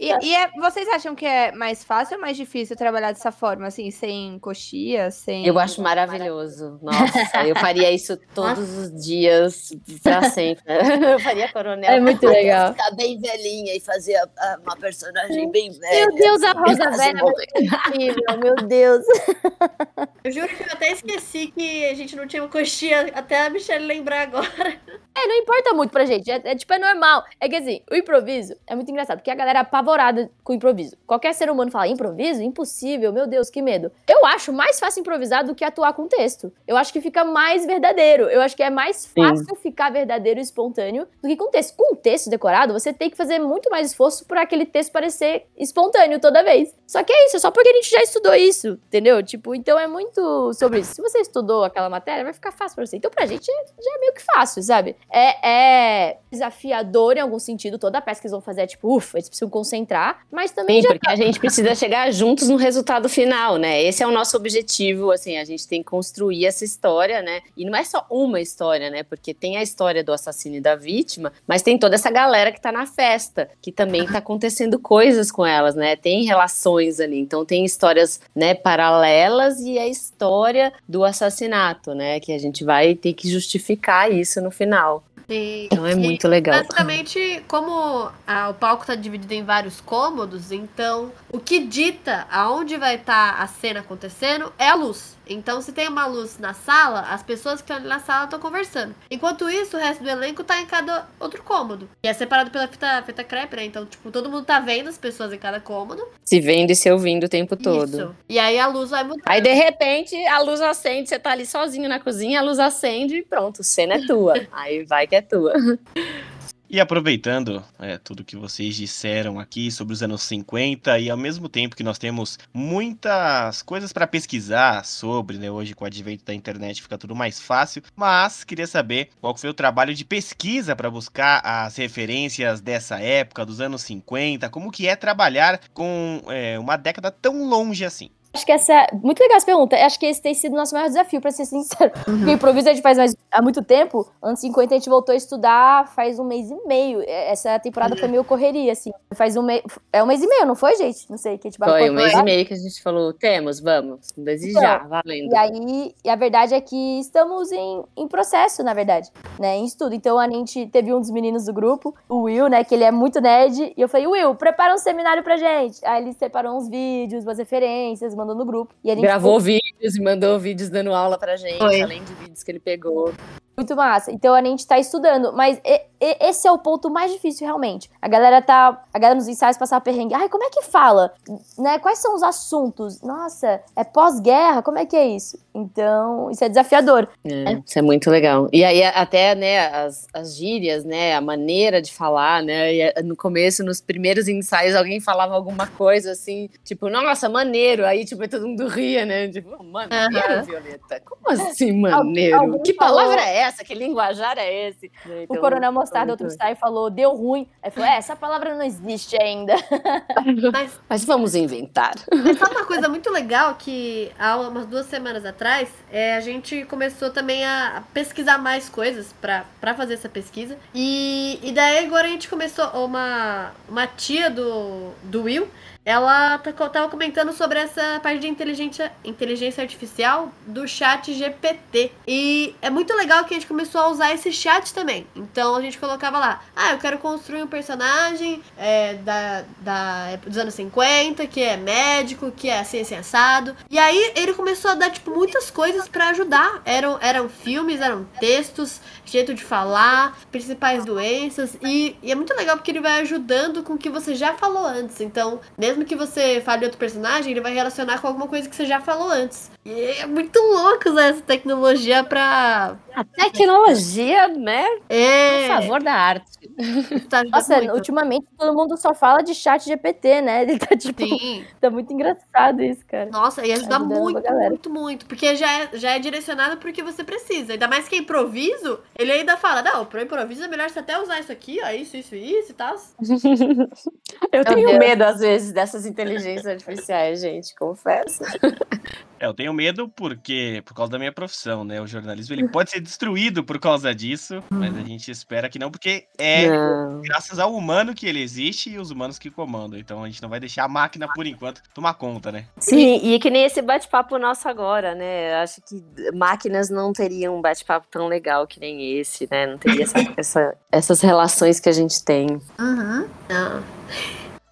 E, e é- vocês acham que é mais fácil ou mais difícil trabalhar dessa forma, assim, sem coxia, sem... Eu acho maravilhoso. Nossa, eu faria isso todos os dias, pra sempre. Eu faria coronel. É muito legal. Ficar bem velhinha e fazer uma personagem bem velha. Meu Deus, a Rosa Velha é incrível, meu Deus. Eu juro que eu até esqueci que a gente não tinha coxinha até a Michelle lembrar agora. É, não importa muito pra gente. É, é, tipo, é normal. É que assim, o improviso é muito engraçado, porque a galera é apavorada com o improviso. Qualquer ser humano fala, improviso? Impossível, meu Deus, que medo. Eu acho mais fácil improvisar do que atuar com texto. Eu acho que fica mais verdadeiro. Eu acho que é mais fácil ficar verdadeiro e espontâneo do que com texto. Com texto decorado, você tem que fazer muito mais esforço pra aquele texto parecer espontâneo toda vez. Só que é isso, é só porque a gente já estudou isso, entendeu? Tipo, então é muito sobre isso. Se você estudou aquela matéria, vai ficar fácil pra você. Então pra gente já é meio que fácil, sabe? É, é desafiador em algum sentido. Toda a peça que eles vão fazer é tipo, ufa, eles precisam concentrar. Mas também Sim, porque a gente precisa chegar juntos no resultado final, né? Esse é o nosso objetivo, assim, a gente tem que construir essa história, né? E não é só uma história, né? Porque tem a história do assassino e da vítima, mas tem toda essa galera que tá na festa, que também tá acontecendo coisas com elas, né? Tem relações ali, então tem histórias, né, paralelas e a história do assassinato, né? Que a gente vai ter que justificar isso no final. E, Então é muito legal. Basicamente, como ah, o palco está dividido em vários cômodos, então o que dita aonde vai estar a cena acontecendo é a luz. Então, se tem uma luz na sala, as pessoas que estão ali na sala estão conversando. Enquanto isso, o resto do elenco tá em cada outro cômodo. E é separado pela fita, fita crepe, né? Então, tipo, todo mundo tá vendo as pessoas em cada cômodo. Se vendo e se ouvindo o tempo todo. Isso. E aí a luz vai mudar. Aí, de repente, a luz acende, você tá ali sozinho na cozinha, a luz acende e pronto, cena é tua. Aí vai que é tua. E aproveitando é, tudo que vocês disseram aqui sobre os anos 50 e ao mesmo tempo que nós temos muitas coisas para pesquisar sobre, né, hoje com o advento da internet fica tudo mais fácil, mas queria saber qual foi o trabalho de pesquisa para buscar as referências dessa época, dos anos 50, como que é trabalhar com é, uma década tão longe assim. Acho que essa é muito legal essa pergunta. Acho que esse tem sido o nosso maior desafio, pra ser sincero. Porque improviso a gente faz mais, há muito tempo. Anos 50 a gente voltou a estudar faz um mês e meio. É, Essa temporada foi meio correria, assim. Faz um mês. É um mês e meio, não foi, gente? Não sei, que a gente Foi um mês lá. e meio que a gente falou, temos, vamos, desejar, valendo. E aí, e a verdade é que estamos em, em processo, na verdade, né? Em estudo. Então a gente teve um dos meninos do grupo, o Will, né? Que ele é muito nerd. E eu falei, Will, prepara um seminário pra gente. Aí ele separou uns vídeos, umas referências, mandou no grupo. E a gente Gravou vídeos e mandou vídeos dando aula pra gente, Foi. além de vídeos que ele pegou. Muito massa. Então a gente tá estudando, mas esse é o ponto mais difícil realmente. A galera tá, a galera nos ensaios passar perrengue. Ai, como é que fala? Né? Quais são os assuntos? Nossa, é pós-guerra? Como é que é isso? Então, isso é desafiador. É, isso é muito legal. E aí, até, né, as, as gírias, né, a maneira de falar, né, e, eh, no começo, nos primeiros ensaios, alguém falava alguma coisa assim, tipo, nossa, maneiro, aí, tipo, todo mundo ria, né, tipo, maneiro, Aham. Violeta, como assim maneiro? alguém que falou- palavra é essa? Que linguajar é esse? Né, o então, Coronel Mostarda, muito outro ensaio, falou, deu ruim. Aí falou, é, essa palavra não existe ainda. Mas Mas vamos inventar. Mas sabe uma coisa muito legal que há umas duas semanas atrás, é, a gente começou também a pesquisar mais coisas pra pra fazer essa pesquisa. E, e daí agora a gente começou, uma, uma tia do, do Will, ela tá co- tava comentando sobre essa parte de inteligência, inteligência artificial do chat GPT. E é muito legal que a gente começou a usar esse chat também. Então a gente colocava lá, ah, eu quero construir um personagem é, da, da, dos anos 50, que é médico, que é assim, assim, assado. E aí ele começou a dar, tipo, muitas coisas pra ajudar. Eram, eram filmes, eram textos, jeito de falar, principais doenças. E, e é muito legal porque ele vai ajudando com o que você já falou antes. Então, mesmo mesmo que você fale outro personagem, ele vai relacionar com alguma coisa que você já falou antes. E é muito louco usar essa tecnologia pra. A tecnologia, né? É. A favor da arte. Tá ajudando Nossa, muito. ultimamente todo mundo só fala de chat GPT, né? Ele tá tipo. Sim. Tá muito engraçado isso, cara. Nossa, e ajuda muito, muito, muito. Porque já é, já é direcionado pro que você precisa. Ainda mais que é improviso, ele ainda fala: Não, pro improviso é melhor você até usar isso aqui, ó, isso, isso, isso e tal. Eu tenho Deus. medo, às vezes, dessas inteligências artificiais, gente, confesso. É, eu tenho medo porque por causa da minha profissão, né? O jornalismo ele pode ser destruído por causa disso, mas a gente espera que não, porque é Não. graças ao humano que ele existe e os humanos que comandam. Então a gente não vai deixar a máquina por enquanto tomar conta, né? Sim, e que nem esse bate-papo nosso agora, né? Eu acho que máquinas não teriam um bate-papo tão legal que nem esse, né? Não teria essa- essa- essas relações que a gente tem. Uhum. Ah.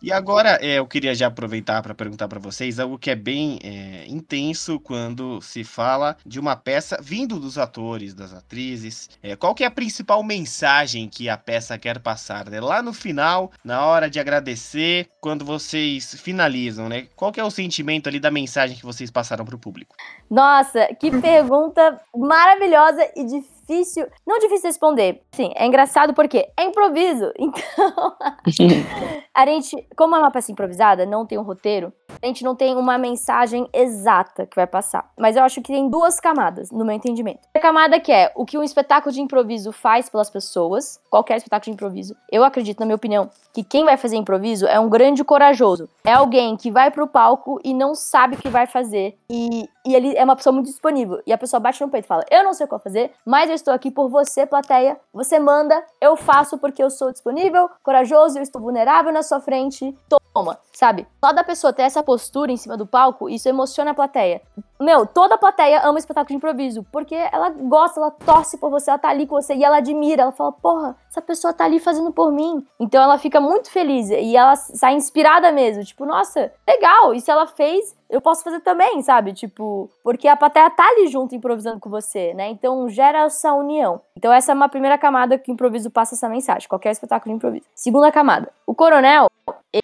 E agora é, eu queria já aproveitar para perguntar para vocês algo que é bem é, intenso quando se fala de uma peça vindo dos atores, das atrizes. É, qual que é a principal mensagem que a peça quer passar? Né? Lá no final, na hora de agradecer, quando vocês finalizam, né? Qual que é o sentimento ali da mensagem que vocês passaram para o público? Nossa, que pergunta maravilhosa e difícil. Não difícil de responder. Sim, é engraçado porque é improviso. Então, a gente, como é uma peça improvisada, não tem um roteiro, a gente não tem uma mensagem exata que vai passar. Mas eu acho que tem duas camadas, no meu entendimento. A camada que é o que um espetáculo de improviso faz pelas pessoas, qualquer espetáculo de improviso. Eu acredito, na minha opinião, que quem vai fazer improviso é um grande corajoso. É alguém que vai pro palco e não sabe o que vai fazer. E, e ele é uma pessoa muito disponível. E a pessoa bate no peito e fala: Eu não sei o que fazer, mas eu estou aqui por você, plateia. Você manda, eu faço porque eu sou disponível, corajoso, eu estou vulnerável na sua frente. Toma, sabe? Só da pessoa ter essa postura em cima do palco, isso emociona a plateia. Meu, toda a plateia ama espetáculo de improviso, porque ela gosta, ela torce por você, ela tá ali com você e ela admira, ela fala, porra, essa pessoa tá ali fazendo por mim. Então ela fica muito feliz e ela sai inspirada mesmo, tipo, nossa, legal, se ela fez, eu posso fazer também, sabe? Tipo, porque a plateia tá ali junto improvisando com você, né? Então gera essa união. Então essa é uma primeira camada que o improviso passa essa mensagem, qualquer espetáculo improviso. Segunda camada, o Coronel,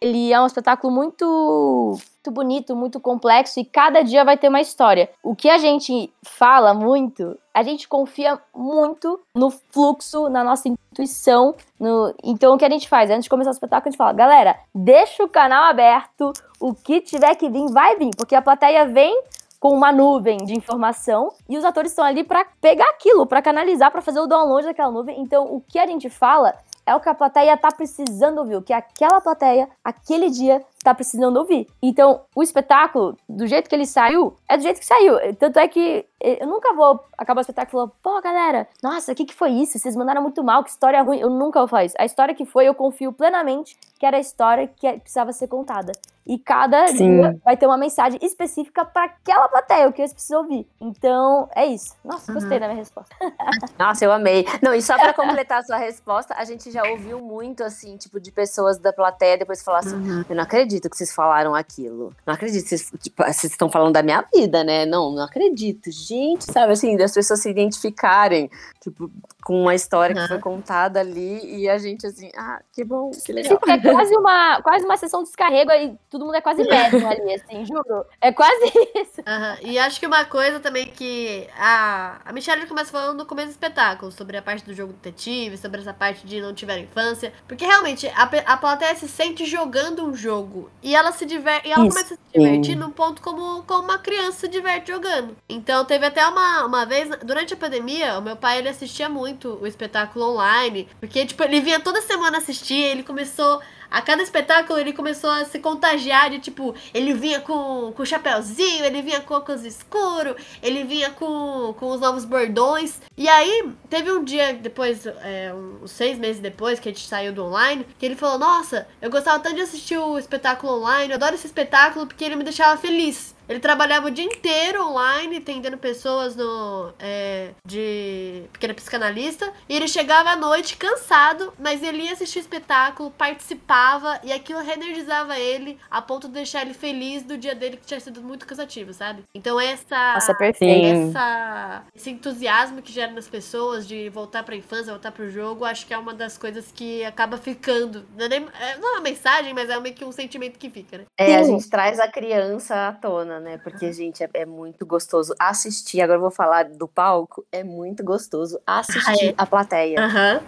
ele é um espetáculo muito muito bonito, muito complexo e cada dia vai ter uma história. O que a gente fala muito, a gente confia muito no fluxo, na nossa intuição. No... Então o que a gente faz? Antes de começar o espetáculo, a gente fala, galera, deixa o canal aberto, o que tiver que vir, vai vir, porque a plateia vem com uma nuvem de informação e os atores estão ali para pegar aquilo, para canalizar, para fazer o download daquela nuvem. Então, o que a gente fala é o que a plateia tá precisando ouvir, o que aquela plateia, aquele dia, tá precisando ouvir. Então, o espetáculo, do jeito que ele saiu, é do jeito que saiu. Tanto é que eu nunca vou acabar o espetáculo e falar, pô, galera, nossa, o que, que foi isso? Vocês mandaram muito mal, que história ruim. Eu nunca vou falar isso. A história que foi, eu confio plenamente que era a história que é, precisava ser contada. E cada Sim. dia vai ter uma mensagem específica para aquela plateia, o que eles precisam ouvir. Então, é isso. Nossa, gostei da minha resposta. Nossa, eu amei. Não, e só pra completar a sua resposta, a gente já ouviu muito, assim, tipo, de pessoas da plateia depois falar assim: Uhum. eu não acredito que vocês falaram aquilo. Não acredito que vocês, tipo, vocês estão falando da minha vida, né? Não, não acredito. Gente, sabe assim, das pessoas se identificarem, tipo, com uma história que Uhum. foi contada ali e a gente assim, ah, que bom, que legal. Tipo, é quase uma, quase uma sessão de descarrego e todo mundo é quase médium ali, assim, juro. É quase isso. Aham, E acho que uma coisa também que a, a Michelle começa falando no começo do espetáculo, sobre a parte do jogo detetive, sobre essa parte de não tiver infância. Porque realmente a, a plateia se sente jogando um jogo. E ela se diverte. E ela Isso. começa a se divertir num ponto como, como uma criança se diverte jogando. Então teve até uma, uma vez, durante a pandemia, o meu pai ele assistia muito o espetáculo online. Porque, tipo, ele vinha toda semana assistir, ele começou. A cada espetáculo ele começou a se contagiar de tipo, ele vinha com, com o chapéuzinho, ele vinha com óculos escuro, ele vinha com, com os novos bordões. E aí, teve um dia depois, é, uns seis meses depois que a gente saiu do online, que ele falou: Nossa, eu gostava tanto de assistir o espetáculo online, eu adoro esse espetáculo porque ele me deixava feliz. Ele trabalhava o dia inteiro online, atendendo pessoas no, é, de pequena psicanalista. E ele chegava à noite cansado, mas ele ia assistir o espetáculo, participava e aquilo reenergizava ele a ponto de deixar ele feliz do dia dele que tinha sido muito cansativo, sabe? Então essa. Nossa, perfeito. essa esse entusiasmo que gera nas pessoas de voltar pra infância, voltar pro jogo, acho que é uma das coisas que acaba ficando. Não é, nem- é- não é uma mensagem, mas é meio que um sentimento que fica, né? É, a gente traz a criança à tona, né? Porque, gente, é, é muito gostoso assistir. Agora eu vou falar do palco. É muito gostoso assistir a plateia. Aham.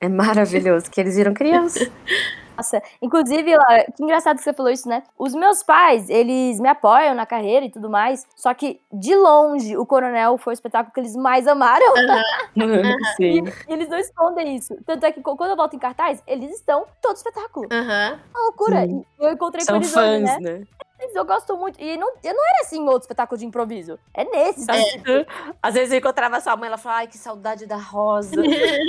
É maravilhoso que eles viram criança. Nossa, inclusive, Laura, que engraçado que você falou isso, né? Os meus pais, eles me apoiam na carreira e tudo mais, só que, de longe, o Coronel foi o espetáculo que eles mais amaram. Sim. E eles não escondem isso. Tanto é que quando eu volto em cartaz, eles estão todo espetáculo. Aham. Uma loucura. Sim. E eu encontrei com São eles hoje, fãs, né? né? Mas eu gosto muito. E não, eu não era assim em outro espetáculo de improviso. É nesse. É. Às vezes eu encontrava sua mãe, ela falava, ai, que saudade da Rosa.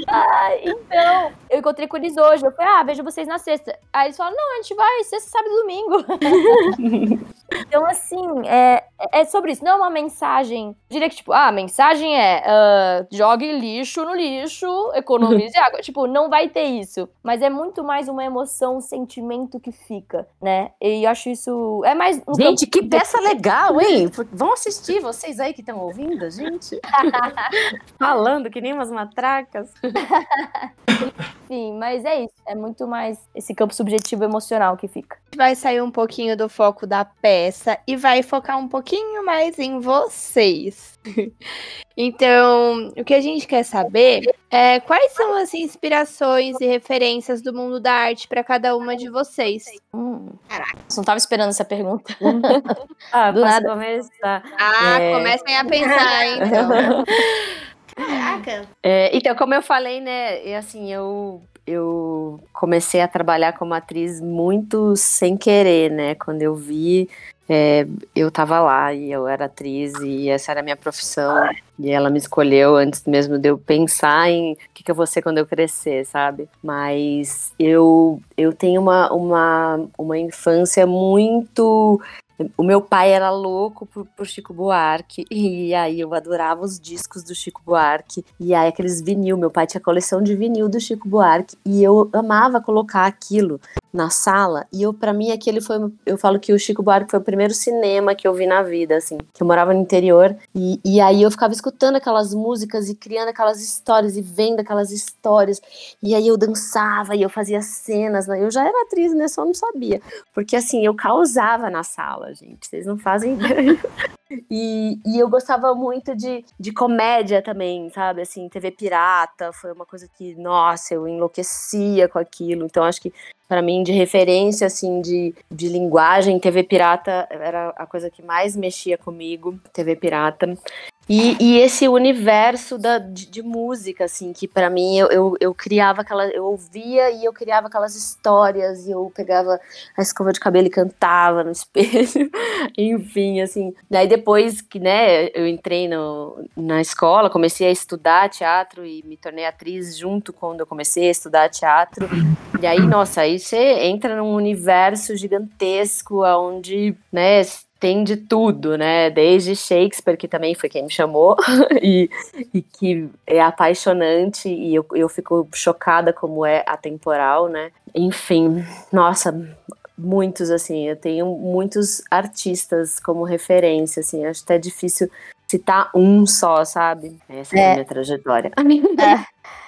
Ah, então, eu encontrei com eles hoje. Eu falei, ah, vejo vocês na sexta. Aí eles falaram, não, a gente vai sexta, sábado e domingo. então, assim, é, é sobre isso. Não é uma mensagem. Eu diria que, tipo, ah, a mensagem é ah, jogue lixo no lixo, economize água. Tipo, não vai ter isso. Mas é muito mais uma emoção, um sentimento que fica, né? E eu acho isso. É mais. um Gente, campo que peça legal, hein? Vão assistir, vocês aí que estão ouvindo a gente. Falando que nem umas matracas. Enfim, mas é isso. É muito mais esse campo subjetivo emocional que fica. vai sair um pouquinho do foco da peça e vai focar um pouquinho mais em vocês. Então, o que a gente quer saber é quais são as inspirações e referências do mundo da arte para cada uma de vocês. Hum. Caraca, não tava esperando essa pergunta. Ah, Do posso nada. começar? Ah, É. comecem a pensar, então. Caraca. É, então, como eu falei, né, e assim, eu, eu comecei a trabalhar como atriz muito sem querer, né, quando eu vi, é, eu tava lá e eu era atriz e essa era a minha profissão e ela me escolheu antes mesmo de eu pensar em o que, que eu vou ser quando eu crescer, sabe? Mas eu, eu tenho uma, uma, uma infância muito o meu pai era louco por, por Chico Buarque, e aí eu adorava os discos do Chico Buarque, e aí aqueles vinil, meu pai tinha coleção de vinil do Chico Buarque, e eu amava colocar aquilo na sala, e eu para mim aquele foi, eu falo que o Chico Buarque foi o primeiro cinema que eu vi na vida, assim, que eu morava no interior, e, e aí eu ficava escutando aquelas músicas e criando aquelas histórias e vendo aquelas histórias, e aí eu dançava e eu fazia cenas, né? eu já era atriz, né, só não sabia, porque assim, eu causava na sala, gente. Vocês não fazem ideia. E, e eu gostava muito de, de comédia também, sabe? Assim, TV Pirata foi uma coisa que, nossa, eu enlouquecia com aquilo. Então, acho que para mim, de referência, assim, de, de linguagem, TV Pirata era a coisa que mais mexia comigo, TV Pirata. E, e esse universo da, de, de música, assim, que para mim eu, eu, eu criava aquela. Eu ouvia e eu criava aquelas histórias, e eu pegava a escova de cabelo e cantava no espelho. Enfim, assim. Daí depois que, né, eu entrei no, na escola, comecei a estudar teatro e me tornei atriz junto quando eu comecei a estudar teatro. E aí, nossa, aí você entra num universo gigantesco onde, né, tem de tudo, né? Desde Shakespeare, que também foi quem me chamou, e, e que é apaixonante, e eu, eu fico chocada como é atemporal, né? Enfim, nossa, muitos, assim, eu tenho muitos artistas como referência, assim, acho até difícil citar um só, sabe? Essa é, É. a minha trajetória. É,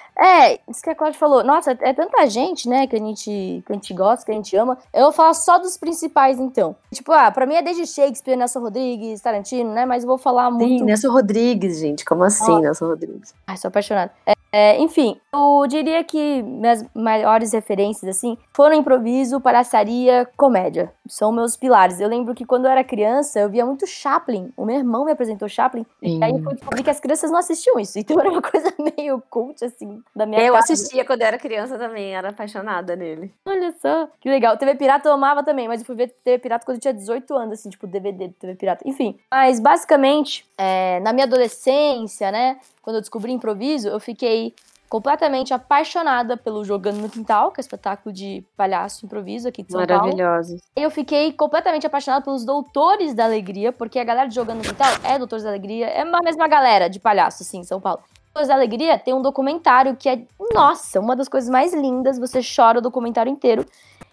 isso que a Cláudia falou. Nossa, é tanta gente, né, que a gente, que a gente gosta, que a gente ama. Eu vou falar só dos principais, então. Tipo, ah, pra mim é desde Shakespeare, Nelson Rodrigues, Tarantino, né, mas eu vou falar muito... Sim, Nelson Rodrigues, gente, como assim, Nelson Rodrigues? Ai, sou apaixonada. É, é, enfim, eu diria que minhas maiores referências, assim, foram improviso, palhaçaria, comédia. São meus pilares. Eu lembro que quando eu era criança, eu via muito Chaplin. O meu irmão me apresentou Chaplin. E aí eu fui descobrir que as crianças não assistiam isso. Então era uma coisa meio cult, assim, da minha Eu casa. assistia quando eu era criança também, era apaixonada nele. Olha só, que legal. TV Pirata eu amava também, mas eu fui ver TV Pirata quando eu tinha 18 anos, assim, tipo, DVD de TV Pirata. Enfim, mas basicamente, é, na minha adolescência, né, quando eu descobri improviso, eu fiquei completamente apaixonada pelo Jogando no Quintal, que é espetáculo de palhaço improviso aqui de São Paulo. Maravilhosos. Eu fiquei completamente apaixonada pelos Doutores da Alegria, porque a galera de Jogando no Quintal é Doutores da Alegria, é a mesma galera de palhaço, assim, em São Paulo. Doutores da Alegria tem um documentário que é, nossa, uma das coisas mais lindas, você chora o documentário inteiro.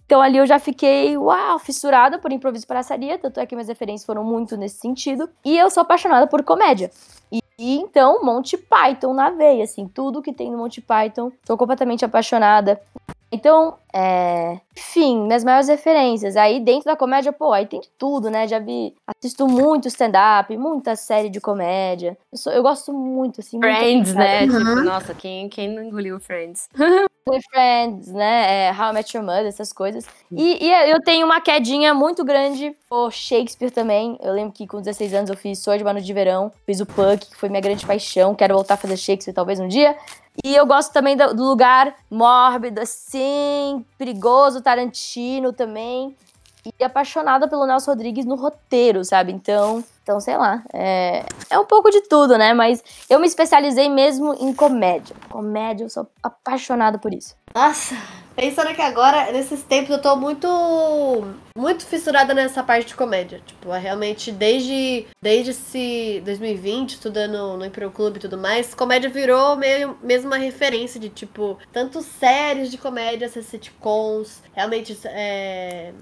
Então ali eu já fiquei, uau, fissurada por improviso e palhaçaria, tanto é que minhas referências foram muito nesse sentido. E eu sou apaixonada por comédia. E, e então, Monty Python na veia, assim, tudo que tem no Monty Python, sou completamente apaixonada. Então, é... enfim, minhas maiores referências. Aí dentro da comédia, pô, aí tem de tudo, né? Já vi, assisto muito stand-up, muita série de comédia. Eu, sou- eu gosto muito, assim. muito Friends, né? Uhum. Tipo, nossa, quem, quem não engoliu Friends? With Friends, né? É, How I Met Your Mother, essas coisas. E, e eu tenho uma quedinha muito grande por Shakespeare também. Eu lembro que com 16 anos eu fiz Sword Mano de Verão, fiz o Puck, que foi minha grande paixão. Quero voltar a fazer Shakespeare talvez um dia. E eu gosto também do, do lugar mórbido, assim, perigoso, Tarantino também. E apaixonada pelo Nelson Rodrigues no roteiro, sabe? Então, então sei lá. É, é um pouco de tudo, né? Mas eu me especializei mesmo em comédia. Comédia, eu sou apaixonada por isso. Nossa, pensando que agora, nesses tempos, eu tô muito. Muito fissurada nessa parte de comédia. Tipo, é realmente desde. Desde esse 2020, estudando no Imperial Club e tudo mais, comédia virou meio, mesmo uma referência de, tipo, tanto séries de comédia, essas sitcoms, realmente. É,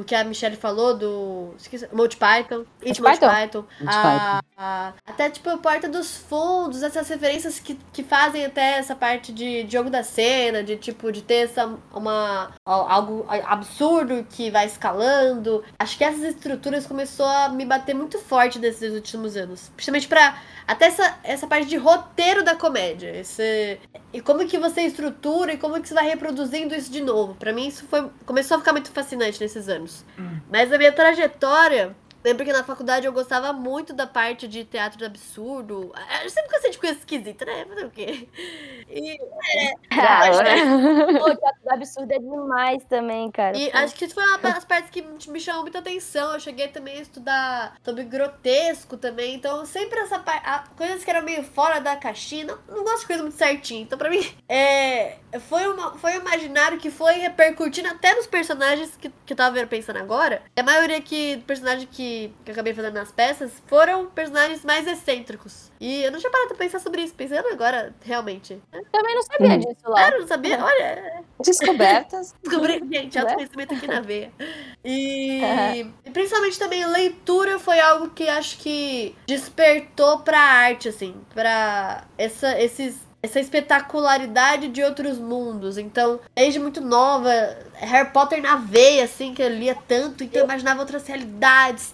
o que a Michelle falou do. Esqueci, Monty Python. It Monty Python? Python. A- a- até tipo a Porta dos Fundos, essas referências que, que fazem até essa parte de jogo da cena, de tipo, de ter essa, uma, al- algo absurdo que vai escalando. Acho que essas estruturas começou a me bater muito forte nesses últimos anos. Principalmente pra. Até essa, essa parte de roteiro da comédia. Esse, e como que você estrutura e como que você vai reproduzindo isso de novo. Pra mim, isso foi, começou a ficar muito fascinante nesses anos. Mas a minha trajetória. Lembro que na faculdade eu gostava muito da parte de teatro do absurdo. Eu sempre gostei de coisa esquisita, né? Fazer o quê? E, Ah, Pô, teatro do absurdo é demais também, cara. e Pô. acho que isso foi uma das partes que me me chamou muita atenção. Eu cheguei também a estudar sobre grotesco também. Então, sempre essa parte. Coisas que eram meio fora da caixinha. Não, não gosto de coisa muito certinha. Então, pra mim, é, foi, uma, foi um imaginário que foi repercutindo até nos personagens que, que eu tava pensando agora. E a maioria que, personagem que, que eu acabei fazendo nas peças foram personagens mais excêntricos. E eu não tinha parado pra pensar sobre isso. Pensando agora, realmente. Também não sabia disso lá. Eu não sabia. Olha, Descobertas. Descobri, gente, autoconhecimento aqui na veia. E, e principalmente também leitura foi algo que acho que despertou pra arte, assim, pra essa, esses, essa espetacularidade de outros mundos. Então, desde muito nova, Harry Potter na veia, assim, que eu lia tanto, então eu imaginava outras realidades.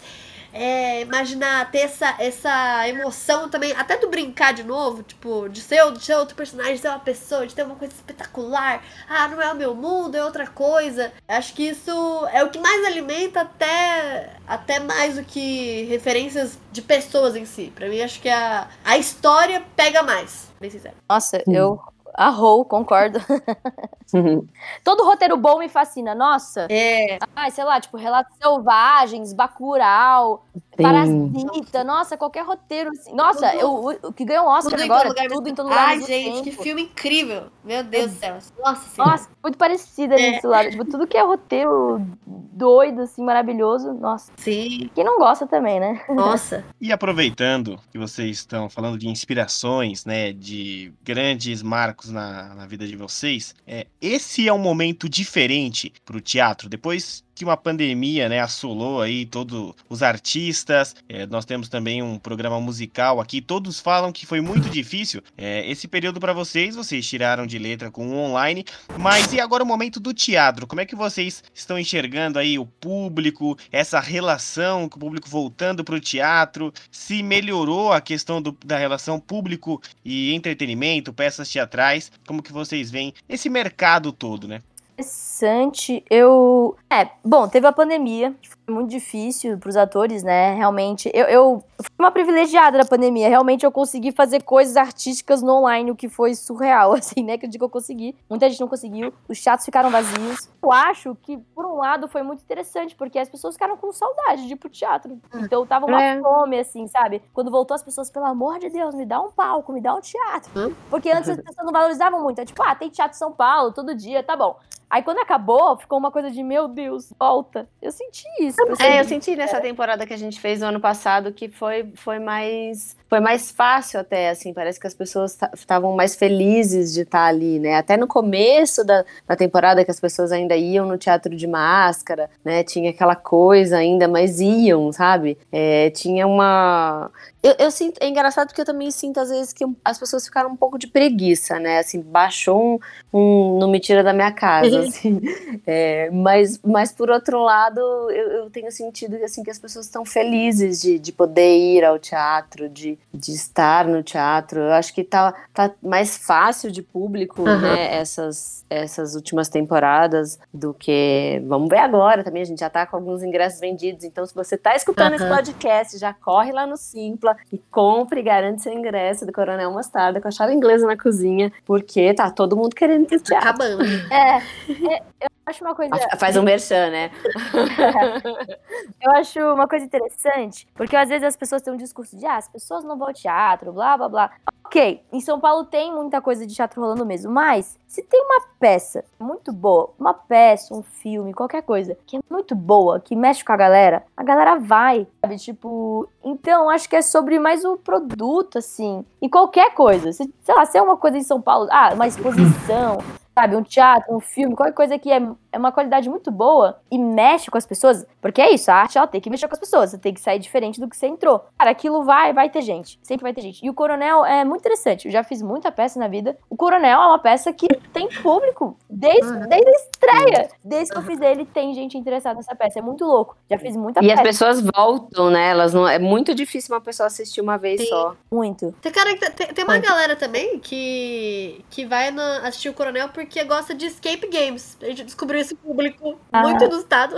É, imaginar ter essa, essa emoção também, até do brincar de novo, tipo, de ser, de ser outro personagem, de ser uma pessoa, de ter uma coisa espetacular. Ah, não é o meu mundo, é outra coisa. Acho que isso é o que mais alimenta até, até mais do que referências de pessoas em si. Pra mim, acho que a, a história pega mais, sincero. Nossa, eu arrou, concordo. Todo roteiro bom me fascina. Nossa, É, ai, sei lá, tipo, Relatos Selvagens, Bacurau, Sim. Parasita. Nossa, qualquer roteiro assim. Nossa, Tudo- eu, o, o que ganhou um Oscar tudo em agora, todo lugar. tudo em todo lugar. Ai, gente, que tempo. filme incrível. Meu Deus do céu. Nossa. Nossa, muito parecida É. nisso lá. Tipo, tudo que é roteiro doido, assim, maravilhoso. Nossa, Sim, quem não gosta também, né? nossa. E aproveitando que vocês estão falando de inspirações, né, de grandes marcos na, na vida de vocês, é, esse é um momento diferente para o teatro. Depois que uma pandemia, né, assolou aí todos os artistas, é, nós temos também um programa musical aqui, todos falam que foi muito difícil é, esse período para vocês, vocês tiraram de letra com o online, mas e agora o momento do teatro? Como é que vocês estão enxergando aí o público, essa relação com o público voltando para o teatro? Se melhorou a questão do- da relação público e entretenimento, peças teatrais? Como que vocês veem esse mercado todo, né? Interessante, eu. É, bom, teve a pandemia, muito difícil pros atores, né? Realmente. Eu, eu fui uma privilegiada na pandemia. Realmente eu consegui fazer coisas artísticas no online, o que foi surreal, assim, né? Que eu digo que eu consegui. Muita gente não conseguiu. Os teatros ficaram vazios. Eu acho que, por um lado, foi muito interessante, porque as pessoas ficaram com saudade de ir pro teatro. Então tava uma É. fome, assim, sabe? Quando voltou, as pessoas, pelo amor de Deus, me dá um palco, me dá um teatro. Porque antes as pessoas não valorizavam muito. É tipo, ah, tem teatro em São Paulo todo dia, tá bom. Aí quando acabou, ficou uma coisa de, meu Deus, volta. Eu senti isso. É, eu senti nessa temporada que a gente fez no ano passado que foi, foi mais foi mais fácil até, assim, parece que as pessoas estavam mais felizes de estar ali, né? Até no começo da, da temporada que as pessoas ainda iam no teatro de máscara, né? Tinha aquela coisa ainda, mas iam, sabe? É, tinha uma... Eu, eu sinto, é engraçado porque eu também sinto às vezes que as pessoas ficaram um pouco de preguiça, né? Assim, baixou um, um não me tira da minha casa, assim. É, mas, mas por outro lado, eu, eu tenho sentido assim que as pessoas estão felizes de, de poder ir ao teatro, de, de estar no teatro. Eu acho que tá, tá mais fácil de público, Uhum. né? Essas, essas últimas temporadas do que. Vamos ver agora também. A gente já tá com alguns ingressos vendidos. Então, se você tá escutando esse Uhum. podcast, já corre lá no Simpla e compre e garante seu ingresso do Coronel Mostarda com a chave inglesa na cozinha, porque tá todo mundo querendo ir pro teatro. Acabando. É, é, eu acho uma coisa. Faz um merchan, né? Eu acho uma coisa interessante, porque às vezes as pessoas têm um discurso de ah, as pessoas não vão ao teatro, blá blá blá. Ok, em São Paulo tem muita coisa de teatro rolando mesmo, mas se tem uma peça muito boa, uma peça, um filme, qualquer coisa, que é muito boa, que mexe com a galera, a galera vai, sabe? Tipo, então acho que é sobre mais o produto, assim, e qualquer coisa. Se, sei lá, se é uma coisa em São Paulo, ah, uma exposição, sabe, um teatro, um filme, qualquer coisa que é, é uma qualidade muito boa e mexe com as pessoas, porque é isso, a arte ela tem que mexer com as pessoas, você tem que sair diferente do que você entrou. Cara, aquilo vai, vai ter gente, sempre vai ter gente. E o Coronel é muito interessante, eu já fiz muita peça na vida. O Coronel é uma peça que tem público desde, desde a estreia. Desde que eu fiz ele, tem gente interessada nessa peça, é muito louco. Já fiz muita E as peça, pessoas voltam, né? Elas não, é muito difícil uma pessoa assistir uma vez Sim. só. muito. Tem, cara, tem, tem uma Muito. galera também que, que vai na- assistir o Coronel porque gosta de escape games. A gente descobriu esse público Ah. muito no estado.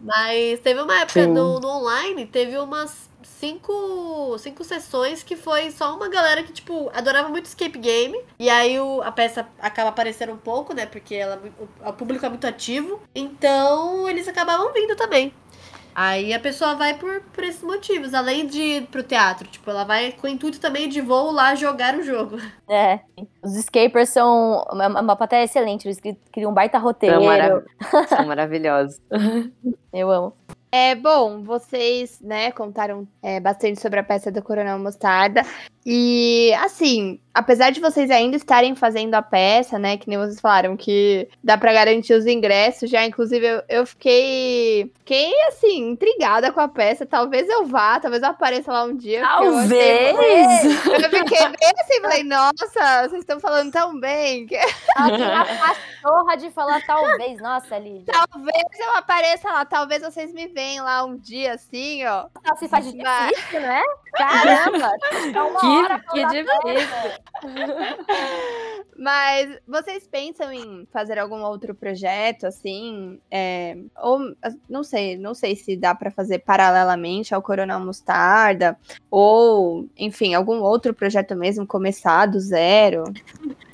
Mas teve uma época no, no online, teve umas cinco, cinco sessões que foi só uma galera que, tipo, adorava muito escape game. E aí o, a peça acaba aparecendo um pouco, né? Porque ela, o, o público é muito ativo. Então eles acabavam vindo também. Aí a pessoa vai por, por esses motivos, além de ir pro teatro. Tipo, ela vai com o intuito também de vou lá jogar o jogo. É. Os escapers são uma, uma plateia excelente, eles cri- criam um baita roteiro. São, marav são maravilhosos. Eu amo. É bom, vocês, né, contaram é, bastante sobre a peça do Coronel Mostarda. E, assim, apesar de vocês ainda estarem fazendo a peça, né, que nem vocês falaram, que dá pra garantir os ingressos já, inclusive eu, eu fiquei, fiquei, assim, intrigada com a peça. Talvez eu vá, talvez eu apareça lá um dia. porque eu achei- Talvez! Eu fiquei bem assim, falei, nossa, vocês estão falando tão bem. que Ela tem a cachorra de falar talvez. Nossa, Lídia. Talvez eu apareça lá, talvez vocês me veem lá um dia assim, ó. Ela se faz de difícil, né? Caramba! É uma Que- que difícil. Mas vocês pensam em fazer algum outro projeto, assim? é, ou não sei, não sei se dá pra fazer paralelamente ao Coronel Mostarda, ou, enfim, algum outro projeto mesmo, começar do zero.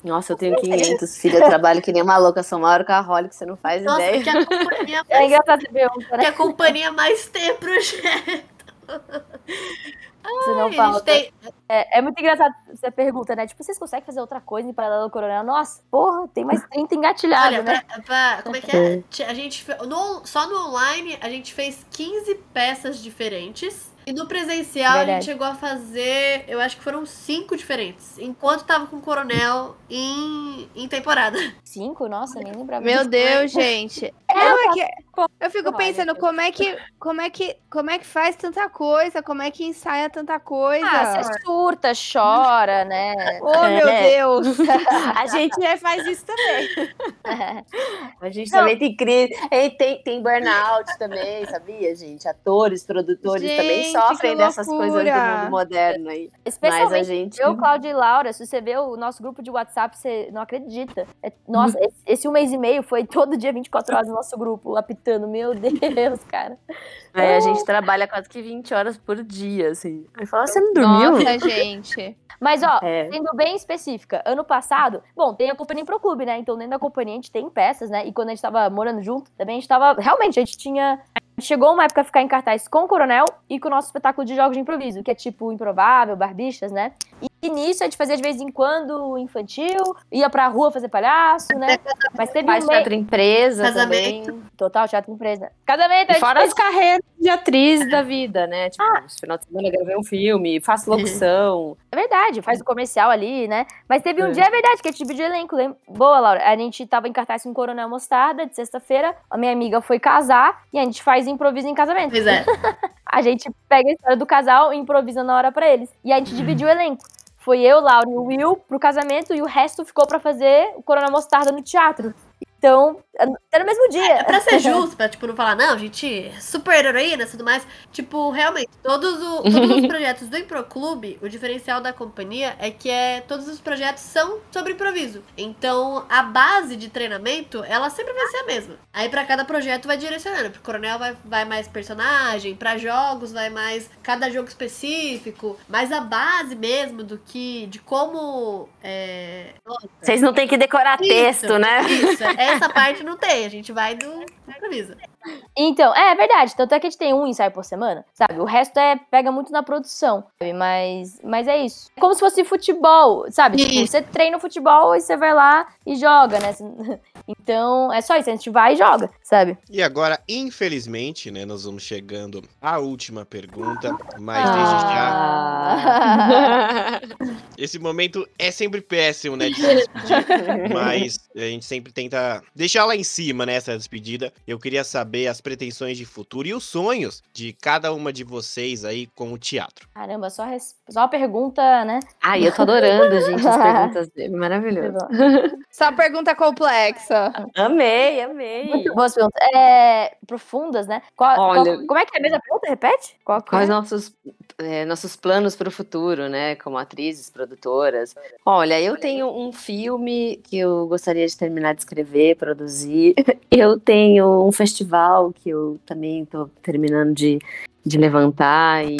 Nossa, eu tenho 500, filha. Eu trabalho que nem uma louca. Sou uma workaholic, você não faz Nossa, ideia. que a companhia É mais, engraçado você pergunta, que né? a companhia mais tem projeto. Você não fala. tem- É, é muito engraçado você pergunta, né? Tipo, vocês conseguem fazer outra coisa em paralelo ao coronel? Nossa, porra, tem mais 30 engatilhados, Olha, né? pra- pra- como é que é? Ti- A gente, no- só no online, a gente fez 15 peças diferentes. E no presencial, a Verdade. gente chegou a fazer, eu acho que foram cinco diferentes. Enquanto tava com o Coronel em, em temporada. Cinco? Nossa, nem lembrava. Meu. Deus, gente. É, é que eu fico Olha, pensando como é que, como é que, como é que faz tanta coisa, como é que ensaia tanta coisa. Ah, você surta, chora, né? Oh, meu É. Deus. A gente é, faz isso também. A gente Não. também tem crise. e Tem, tem burnout também, sabia, gente? Atores, produtores também Gente. Sofrem dessas coisas do mundo moderno aí. Mas a Especialmente gente. eu, Cláudia e Laura, se você vê o nosso grupo de WhatsApp, você não acredita. É- nossa, esse, esse um mês e meio foi todo dia 24 horas no nosso grupo, apitando. Meu Deus, cara. É, a gente trabalha quase que 20 horas por dia, assim. Aí fala, você não dormiu? Nossa, gente. Mas, ó, É. sendo bem específica, ano passado, bom, tem a companhia Pro Clube, né? Então, dentro da companhia a gente tem peças, né? E quando a gente tava morando junto, também a gente tava. Realmente, a gente tinha. Chegou uma época a ficar em cartaz com o Coronel e com o nosso espetáculo de jogos de improviso, que é tipo Improvável, Barbichas, né? E nisso a gente fazia de vez em quando infantil, ia pra rua fazer palhaço, né? Mas teve Faz um mês. teatro empresa Casamento. também. Total, teatro empresa. Casamento, a E gente fora fez- as carreiras de atriz da vida, né? Tipo, no final de semana eu gravei um filme, faço locução. É verdade, faz o comercial ali, né? Mas teve um É. dia, é verdade, que é tipo de elenco. lem- Boa, Laura. A gente tava em cartaz com o Coronel Mostarda de sexta-feira. A minha amiga foi casar e a gente faz improviso em casamento. Pois é. A gente pega a história do casal e improvisa na hora pra eles. E a gente dividiu o elenco. Foi eu, Laura e o Will pro casamento e o resto ficou pra fazer o Coronel Mostarda no teatro. Então, era no mesmo dia. É pra ser justo, pra tipo, não falar, não, gente, super heroína e tudo mais. Tipo, realmente, todos, o- todos os projetos do Improclube, o diferencial da companhia é que é, todos os projetos são sobre improviso. Então, a base de treinamento, ela sempre vai ser a mesma. Aí, pra cada projeto, vai direcionando. Pro Coronel vai, vai mais personagem, pra jogos vai mais cada jogo específico. Mas a base mesmo do que, de como. É... Vocês não têm que decorar Isso. texto, né? isso, essa parte não tem, a gente vai do do improviso. Então, é, é verdade. Tanto é que a gente tem um ensaio por semana, sabe? O resto é pega muito na produção, sabe? Mas, mas é isso. É como se fosse futebol, sabe? Tipo, você treina o futebol e você vai lá e joga, né? Então, é só isso. A gente vai e joga, sabe? E agora, infelizmente, né, nós vamos chegando à última pergunta, mas desde já, Ah. esse momento é sempre péssimo, né, de se despedir, mas a gente sempre tenta deixar lá em cima, né, essa despedida. Eu queria saber as pretensões de futuro e os sonhos de cada uma de vocês aí com o teatro. Caramba, só, res... só a pergunta, né? Ai, eu tô adorando, gente, as perguntas dele. Maravilhoso. Só pergunta complexa. Amei, amei. Muito boas perguntas. É, profundas, né? Qual- qual- Olha- como é que é a mesma pergunta? Repete? Qual que Quais é? nossos, é, nossos planos para o futuro, né? Como atrizes, produtoras. Olha, eu tenho um filme que eu gostaria de terminar de escrever, produzir. Eu tenho um festival que eu também estou terminando de, de levantar e,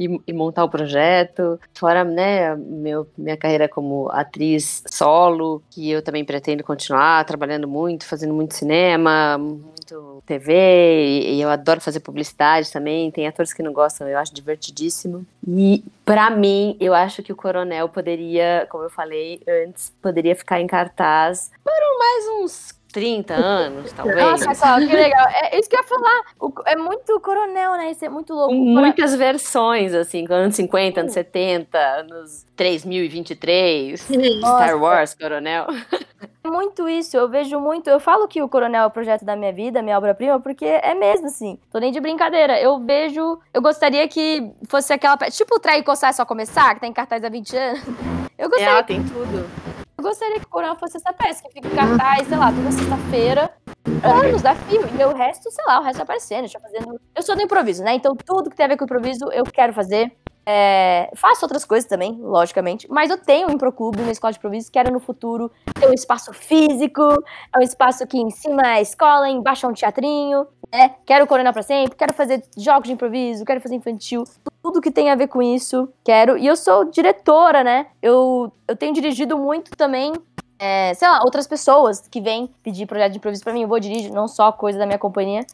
e, e montar o projeto. Fora, né, meu, minha carreira como atriz solo, que eu também pretendo continuar trabalhando muito, fazendo muito cinema, muito TV, e, e eu adoro fazer publicidade também. Tem atores que não gostam, eu acho divertidíssimo. E pra mim, eu acho que o Coronel poderia, como eu falei antes, poderia ficar em cartaz por mais uns 30 anos, talvez. Nossa, Cláudia, que legal. É isso que eu ia falar. O- é muito coronel, né? Isso é muito louco. Com muitas versões, assim, anos 50, anos 70, anos 3023, Star Wars, Coronel. É muito isso, eu vejo muito. Eu falo que o Coronel é o projeto da minha vida, minha obra-prima, porque é mesmo assim. Tô nem de brincadeira. Eu vejo. Eu gostaria que fosse aquela. Tipo o Trair e Coçar é só começar, que tá em cartaz há 20 anos. Eu gostaria, Ela tem tudo. Eu gostaria que o Coronel fosse essa peça, que fica em cartaz, sei lá, toda sexta-feira. Anos da fio. E o resto, sei lá, o resto aparecendo. Já fazendo. Eu sou do improviso, né? Então tudo que tem a ver com improviso eu quero fazer. É, faço outras coisas também, logicamente, mas eu tenho um Improclube, uma escola de improviso, quero no futuro ter um espaço físico, é um espaço que é a escola, embaixo é um teatrinho, né? Quero Coronel pra sempre, quero fazer jogos de improviso, quero fazer infantil, tudo que tem a ver com isso, quero. E eu sou diretora, né? Eu, eu tenho dirigido muito também é, sei lá, outras pessoas que vêm pedir projeto de improviso pra mim, eu vou dirigir, não só coisa da minha companhia.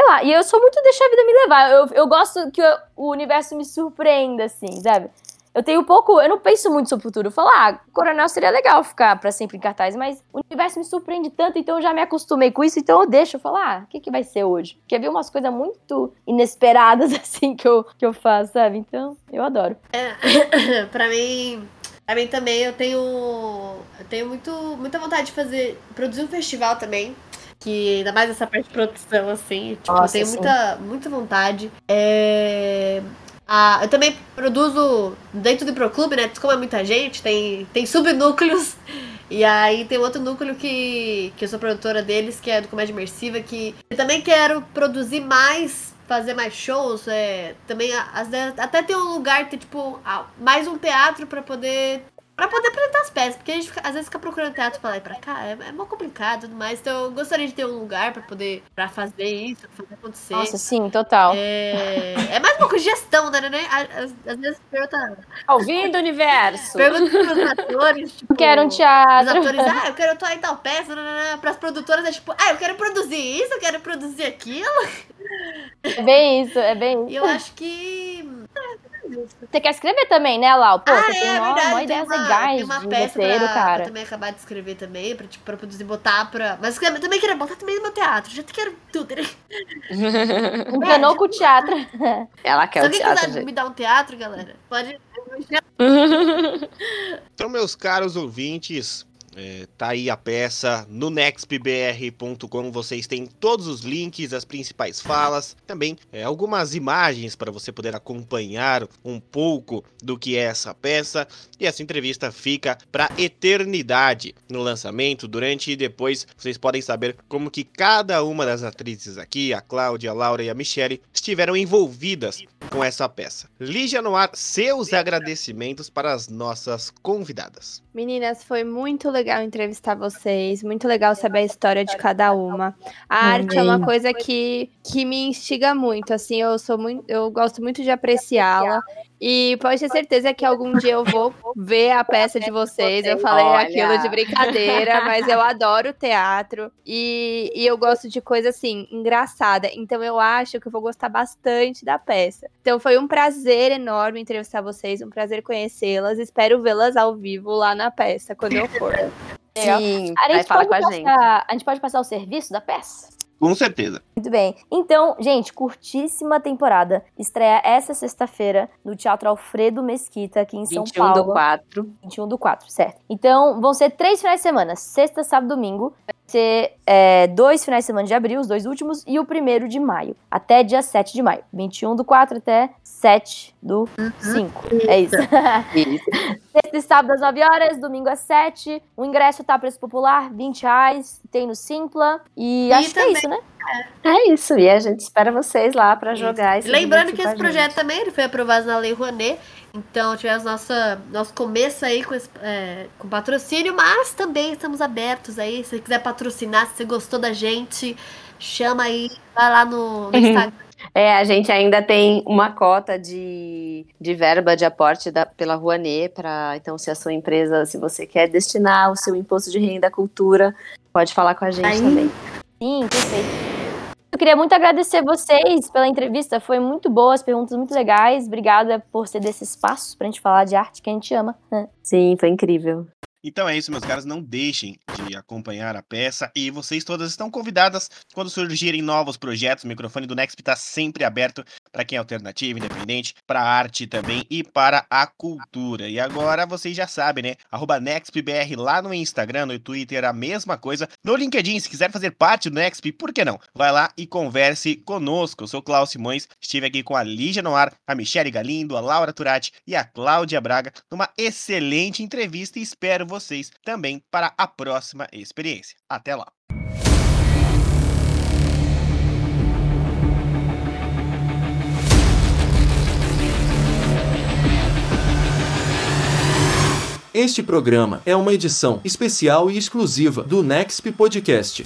Sei lá, e eu sou muito deixar a vida me levar. Eu, eu gosto que o, universo me surpreenda, assim, sabe? Eu tenho pouco, eu não penso muito sobre o futuro. Eu falo, ah, Coronel seria legal ficar pra sempre em cartaz, mas o universo me surpreende tanto, então eu já me acostumei com isso, então eu deixo. Eu falo, ah, o que, que vai ser hoje? Quer ver umas coisas muito inesperadas, assim, que eu, que eu faço, sabe? Então, eu adoro. pra mim, pra mim também eu tenho eu tenho muito muita vontade de fazer produzir um festival também, que ainda mais essa parte de produção assim, tipo, Nossa, eu tenho sim. muita muita vontade. É, ah, eu também produzo dentro do Proclube, né? Como é muita gente, tem, tem subnúcleos. E aí tem outro núcleo que, que eu sou produtora deles, que é do Comédia Imersiva, que eu também quero produzir mais fazer mais shows, é, também a- até ter um lugar, ter tipo mais um teatro pra poder Pra poder apresentar as peças, porque a gente fica- às vezes fica procurando teatro pra lá e pra cá, é, é mó complicado e tudo mais. Então eu gostaria de ter um lugar pra poder pra fazer isso, pra fazer acontecer. Nossa, sim, total. É, é mais uma coisa de gestão, né? né? Às, às vezes pergunta, Tá ouvindo, universo? pergunta pros atores, tipo. Eu quero um Os teatro. atores, ah, eu quero atuar em tal peça, né? Para as produtoras é tipo, ah, eu quero produzir isso, eu quero produzir aquilo. É bem isso, é bem E isso. eu acho que. Você quer escrever também, né, Lau? Pô, ah, você tem mó, mó tem ideias uma, legais tem uma de peça roteiro, pra, cara. pra também acabar de escrever também, pra, tipo, pra produzir, botar pra. Mas eu também queria botar também no meu teatro. Já quero tudo, né? Encanou com o teatro. Ela quer Se o alguém teatro, quiser gente. me dar um teatro, galera, pode. Então, meus caros ouvintes, é, tá aí a peça no nextbr.com. Vocês têm todos os links, as principais falas, também é, algumas imagens para você poder acompanhar um pouco do que é essa peça. E essa entrevista fica para eternidade no lançamento, durante e depois. Vocês podem saber como que cada uma das atrizes aqui, a Cláudia, a Laura e a Michelle, estiveram envolvidas com essa peça. Lígia Noir, seus agradecimentos para as nossas convidadas. Meninas, foi muito legal entrevistar vocês, muito legal saber a história de cada uma. A arte é uma coisa que, que me instiga muito, assim, eu sou muito, eu gosto muito de apreciá-la. E pode ter certeza que algum dia eu vou ver a peça de vocês. Eu falei Olha. aquilo de brincadeira, mas eu adoro teatro e, e eu gosto de coisa assim, engraçada. Então eu acho que eu vou gostar bastante da peça. Então foi um prazer enorme entrevistar vocês, um prazer conhecê-las. Espero vê-las ao vivo lá na peça, quando eu for. Legal. Sim, A gente, pode com a passar, gente. a gente pode passar o serviço da peça? Com certeza. Muito bem. Então, gente, curtíssima temporada. Estreia essa sexta-feira no Teatro Alfredo Mesquita, aqui em São 21 Paulo. do 4. 21 do 4, certo. Então, vão ser três finais de semana: sexta, sábado, domingo. Vai ser é, dois finais de semana de abril, os dois últimos, e o primeiro de maio, até dia 7 de maio. 21 do 4 até 7 do 5. É isso. Isso. Sexta e sábado às 9 horas, domingo às 7. O ingresso tá preço popular, 20 reais. Tem no Simpla. E, E acho que é também- isso, né? É isso, e a gente espera vocês lá pra jogar Lembrando que esse projeto gente. também ele foi aprovado na Lei Rouanet. Então tivemos nossa, nosso começo aí com, é, com patrocínio, mas também estamos abertos aí. Se você quiser patrocinar, se você gostou da gente, chama aí, vai lá no, no Instagram. É, a gente ainda tem uma cota de, de verba de aporte da, pela Rouanet, para então, se a sua empresa, se você quer destinar o seu imposto de renda à cultura, pode falar com a gente Aí. também. Sim, perfeito. Eu queria muito agradecer vocês pela entrevista. Foi muito boa, as perguntas muito legais. Obrigada por ceder esse espaço pra gente falar de arte que a gente ama. Sim, foi incrível. Então é isso, meus caras. Não deixem de acompanhar a peça. E vocês todas estão convidadas quando surgirem novos projetos. O microfone do Nexp está sempre aberto para quem é alternativo, independente, para a arte também e para a cultura. E agora vocês já sabem, né? Arroba NexpBR lá no Instagram, no Twitter, a mesma coisa. No LinkedIn, se quiser fazer parte do Nexp, por que não? Vai lá e converse conosco. Eu sou Klaus Simões, estive aqui com a Lígia Noir, a Michele Galindo, a Laura Turati e a Cláudia Braga numa excelente entrevista e espero vocês também para a próxima experiência. Até lá! Este programa é uma edição especial e exclusiva do Nexp Podcast.